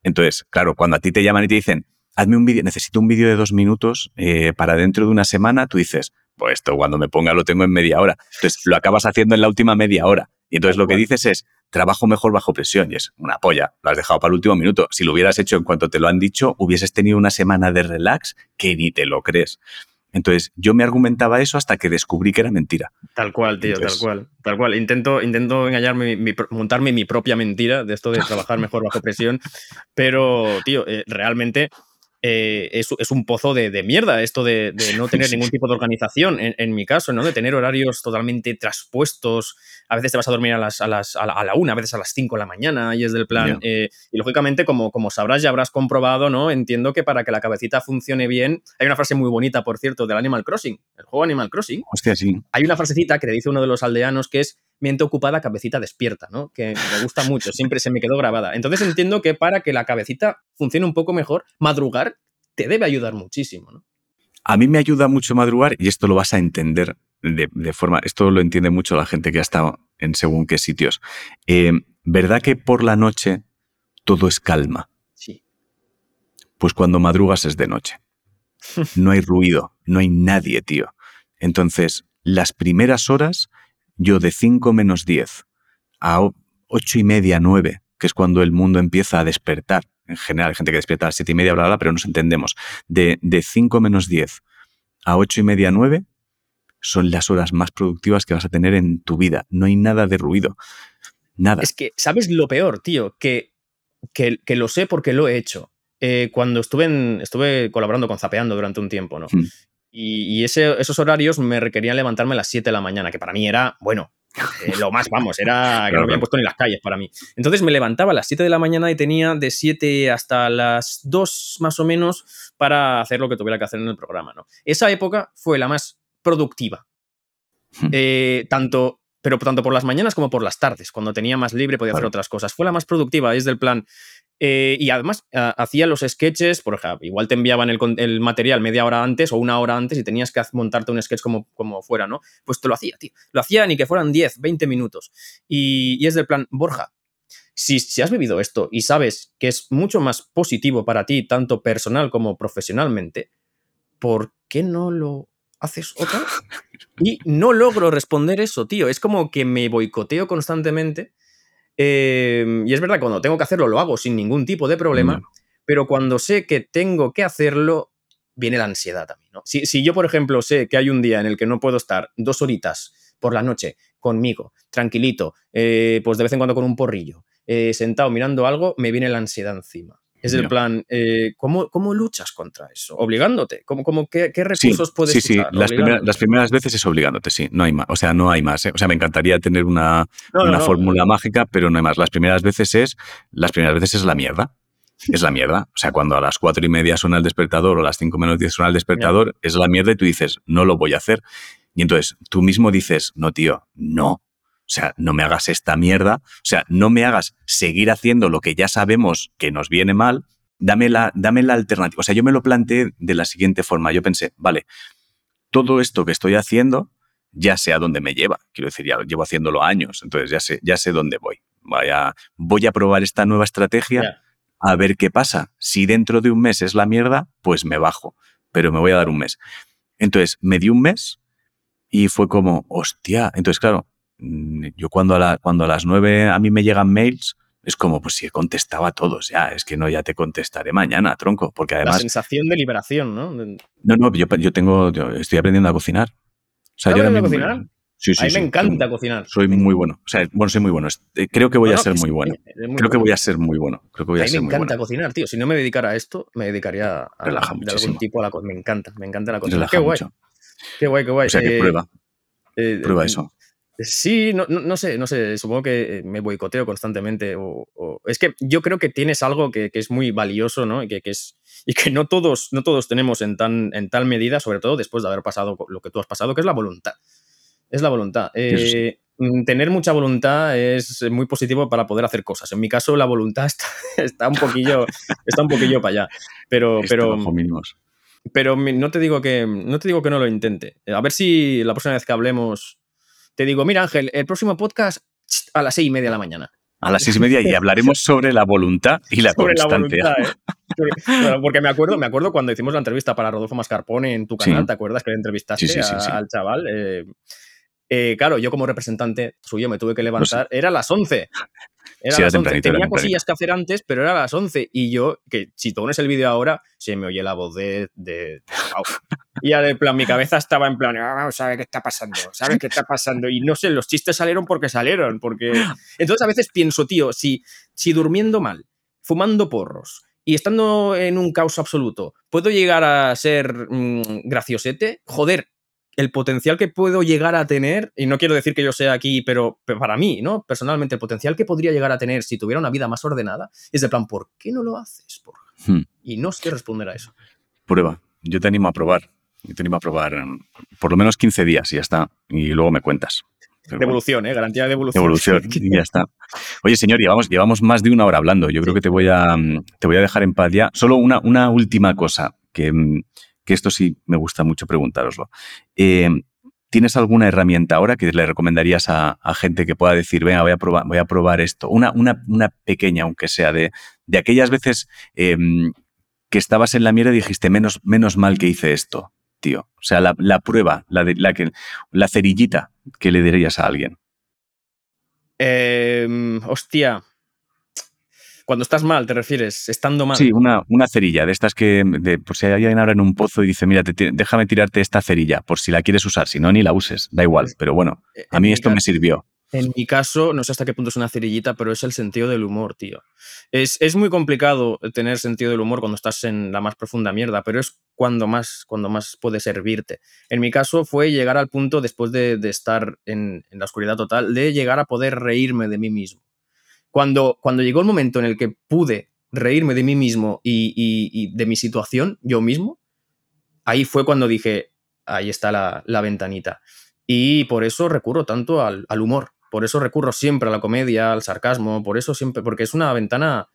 Entonces, claro, cuando a ti te llaman y te dicen, hazme un vídeo, necesito un vídeo de dos minutos eh, para dentro de una semana, tú dices, pues esto cuando me ponga lo tengo en media hora. Entonces, lo acabas haciendo en la última media hora. Y entonces lo que dices es, trabajo mejor bajo presión y es una polla, lo has dejado para el último minuto. Si lo hubieras hecho en cuanto te lo han dicho, hubieses tenido una semana de relax que ni te lo crees. Entonces, yo me argumentaba eso hasta que descubrí que era mentira. Tal cual, tío, tal cual. Tal cual. Intento, intento engañarme, montarme mi propia mentira de esto de <laughs> trabajar mejor bajo presión. Pero, tío, eh, realmente eh, es, un pozo de, mierda esto de, no tener ningún tipo de organización, en, mi caso, ¿no? De tener horarios totalmente traspuestos. A veces te vas a dormir a, las, a, las, a, la, una, a veces a las cinco de la mañana y es del plan. Eh, y lógicamente, como, como sabrás, ya habrás comprobado, ¿no? Entiendo que para que la cabecita funcione bien, hay una frase muy bonita, por cierto, del Animal Crossing, el juego Animal Crossing. Hostia, sí. Hay una frasecita que le dice uno de los aldeanos que es mente ocupada, cabecita despierta, ¿no? Que me gusta mucho, siempre se me quedó grabada. Entonces entiendo que para que la cabecita funcione un poco mejor, madrugar te debe ayudar muchísimo, ¿no? A mí me ayuda mucho madrugar y esto lo vas a entender de, forma, esto lo entiende mucho la gente que ha estado en según qué sitios. Eh, ¿Verdad que por la noche todo es calma? Sí. Pues cuando madrugas es de noche. <laughs> No hay ruido, no hay nadie, tío. Entonces, las primeras horas yo de 5 menos 10 a 8 y media, 9, que es cuando el mundo empieza a despertar, en general, hay gente que despierta a las 7 y media, bla, bla, pero nos entendemos, de, de 5 menos 10 a 8 y media, 9, son las horas más productivas que vas a tener en tu vida. No hay nada de ruido. Nada. Es que, ¿sabes lo peor, tío? Que, que, lo sé porque lo he hecho. Eh, cuando estuve, estuve colaborando con Zapeando durante un tiempo, ¿no? Hmm. Y, esos horarios me requerían levantarme a las 7 de la mañana, que para mí era, bueno, eh, lo más, vamos, era <laughs> que no me habían puesto ni las calles para mí. Entonces me levantaba a las 7 de la mañana y tenía de 7 hasta las 2 más o menos para hacer lo que tuviera que hacer en el programa, ¿no? Esa época fue la más productiva. Hmm. Eh, tanto pero tanto por las mañanas como por las tardes, cuando tenía más libre podía hacer otras cosas. Fue la más productiva, es del plan, eh, y además ah, hacía los sketches, por ejemplo, igual te enviaban el, material media hora antes o una hora antes y tenías que montarte un sketch como, como fuera, ¿no? Pues te lo hacía, tío. Lo hacía ni que fueran 10, 20 minutos. Y, es del plan, Borja, si, si, has vivido esto y sabes que es mucho más positivo para ti, tanto personal como profesionalmente, ¿por qué no lo haces otra? <laughs> Y no logro responder eso, tío. Es como que me boicoteo constantemente Em, y es verdad, cuando tengo que hacerlo lo hago sin ningún tipo de problema, pero cuando sé que tengo que hacerlo, viene la ansiedad también. ¿no? Si, yo, por ejemplo, sé que hay un día en el que no puedo estar dos horitas por la noche conmigo, tranquilito, eh, pues de vez en cuando con un porrillo, eh, sentado mirando algo, me viene la ansiedad encima. Es el plan, eh, ¿cómo, ¿cómo, luchas contra eso? ¿Obligándote? ¿Cómo, cómo, qué, qué, recursos puedes sí, sí. usar? Las, primeras, las primeras veces es obligándote, sí. No hay más. O sea, no hay más. ¿eh? O sea, me encantaría tener una, una fórmula mágica, pero no hay más. Las primeras veces es, las primeras veces es la mierda. Es la mierda. O sea, cuando a las cuatro y media suena el despertador o a las cinco menos diez suena el despertador, es la mierda y tú dices, no lo voy a hacer. Y entonces tú mismo dices, no, tío, no. O sea, no me hagas esta mierda. O sea, no me hagas seguir haciendo lo que ya sabemos que nos viene mal. Dame la, dame la alternativa. O sea, yo me lo planteé de la siguiente forma. Yo pensé, vale, todo esto que estoy haciendo ya sé a dónde me lleva. Quiero decir, ya llevo haciéndolo años, entonces ya sé, ya sé dónde voy. Vaya, voy a probar esta nueva estrategia a ver qué pasa. Si dentro de un mes es la mierda, pues me bajo, pero me voy a dar un mes. Entonces, me di un mes y fue como, hostia. Entonces, claro, yo cuando a, la, cuando a las nueve a mí me llegan mails, es como, pues si he contestado a todos, ya, es que no, ya te contestaré mañana, tronco, porque además... La sensación de liberación, ¿no? No, no, yo, yo tengo, yo estoy aprendiendo a cocinar. O sea, yo a cocinar? Sí, sí, a mí me encanta cocinar. Soy muy bueno. O sea, bueno, soy muy bueno. Eh, creo que voy a ser muy bueno. Creo que voy a ser muy bueno. Creo que voy a, a mí me encanta cocinar, tío. Si no me dedicara a esto, me dedicaría a, de algún tipo a la cocina. Me encanta, me encanta la cocina. qué guay. Qué guay, qué guay. O sea, que eh, prueba. Eh, prueba eso. Sí, no, no, sé, no sé, supongo que eh, me boicoteo constantemente. O, Es que yo creo que tienes algo que, es muy valioso, ¿no? Y que, es, <laughs> y que no todos, no todos tenemos en, tan, en tal medida, sobre todo después de haber pasado lo que tú has pasado, que es la voluntad. Es la voluntad. Eh, mm, tener mucha voluntad es muy positivo para poder hacer cosas. En mi caso, la voluntad <laughs> está, un poquillo, está un poquillo para allá. Pero, pero, pero no te digo que no te digo que no lo intente. A ver si la próxima vez que hablemos te digo, mira Ángel, el próximo podcast a las seis y media de la mañana. A las seis y media y hablaremos <laughs> sobre la voluntad y la sobre constancia. ¿eh? <laughs> porque me acuerdo, me acuerdo cuando hicimos la entrevista para Rodolfo Mascarpone en tu canal, ¿te acuerdas que le entrevistaste al chaval? Eh, eh, claro, yo como representante suyo me tuve que levantar, era a las 11. Era las 11. Tenía cosillas que hacer antes, pero era a las 11. Y yo, que si tú pones el vídeo ahora, se me oye la voz de. de y ya de plan, mi cabeza estaba en plan, ah, vamos a ver qué está pasando, ¿sabes qué está pasando? Y no sé, los chistes salieron porque salieron. porque Entonces a veces pienso, tío, si, si durmiendo mal, fumando porros y estando en un caos absoluto, puedo llegar a ser mm, graciosete, joder, el potencial que puedo llegar a tener, y no quiero decir que yo sea aquí, pero, para mí, ¿no? Personalmente, el potencial que podría llegar a tener si tuviera una vida más ordenada, es de plan, ¿por qué no lo haces? Hmm. Y no sé responder a eso. Prueba. Yo te animo a probar. Yo te animo a probar por lo menos 15 días y ya está. Y luego me cuentas. devolución, ¿eh? Garantía de devolución. Devolución, <laughs> y ya está. Oye, señor, llevamos, llevamos más de una hora hablando. Yo creo que te voy, a, te voy a dejar en paz ya. Solo una, una última cosa que que esto sí me gusta mucho preguntároslo. Eh, ¿Tienes alguna herramienta ahora que le recomendarías a, gente que pueda decir, venga, voy a probar, voy a probar esto? Una, una, una pequeña, aunque sea, de, de aquellas veces em, que estabas en la mierda y dijiste, menos, menos mal que hice esto, tío. O sea, la, prueba, la, la, que, la cerillita que le dirías a alguien. Em, hostia, cuando estás mal, te refieres, estando mal. Sí, una, una cerilla, de estas que, de, por si hay alguien ahora en un pozo y dice, mira, déjame tirarte esta cerilla, por si la quieres usar, si no, ni la uses, da igual, pero bueno, eh, a mí esto me sirvió. En mi caso, no sé hasta qué punto es una cerillita, pero es el sentido del humor, tío. Es, es, muy complicado tener sentido del humor cuando estás en la más profunda mierda, pero es cuando más, cuando más puede servirte. En mi caso fue llegar al punto, después de, de estar en, en, la oscuridad total, de llegar a poder reírme de mí mismo. Cuando, cuando llegó el momento en el que pude reírme de mí mismo y, de mi situación, yo mismo, ahí fue cuando dije, ahí está la, ventanita. Y por eso recurro tanto al, humor, por eso recurro siempre a la comedia, al sarcasmo, por eso siempre, porque es una ventana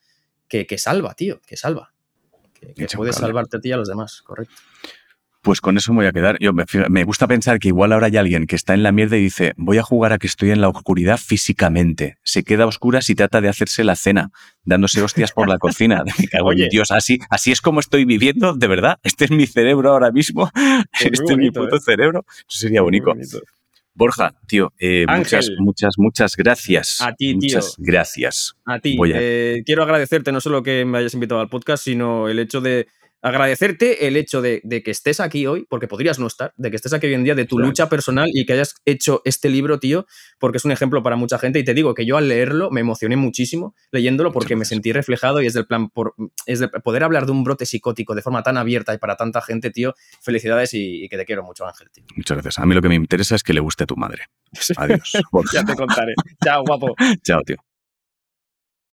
que, salva, tío, que salva. Que, que puede salvarte a ti y a los demás, correcto. Pues con eso me voy a quedar. Yo me, gusta pensar que igual ahora hay alguien que está en la mierda y dice, voy a jugar a que estoy en la oscuridad físicamente. Se queda a oscuras y trata de hacerse la cena, dándose hostias por la cocina. <laughs> Me cago en Dios, así, así es como estoy viviendo, de verdad. Este es mi cerebro ahora mismo. <laughs> este es mi puto ¿eh? cerebro. Eso sería bonito. Borja, tío, eh, muchas, muchas, muchas gracias. A ti, tío. Muchas gracias. A ti. Eh, quiero agradecerte no solo que me hayas invitado al podcast, sino el hecho de agradecerte el hecho de, que estés aquí hoy, porque podrías no estar, de que estés aquí hoy en día, de tu lucha personal y que hayas hecho este libro, tío, porque es un ejemplo para mucha gente. Y te digo que yo al leerlo me emocioné muchísimo leyéndolo porque me sentí reflejado y es del plan, por, es de poder hablar de un brote psicótico de forma tan abierta y para tanta gente, tío. Felicidades y, que te quiero mucho, Ángel, tío. Muchas gracias. A mí lo que me interesa es que le guste a tu madre. <laughs> Adiós. ya te contaré. Chao, guapo. <laughs> Chao, tío.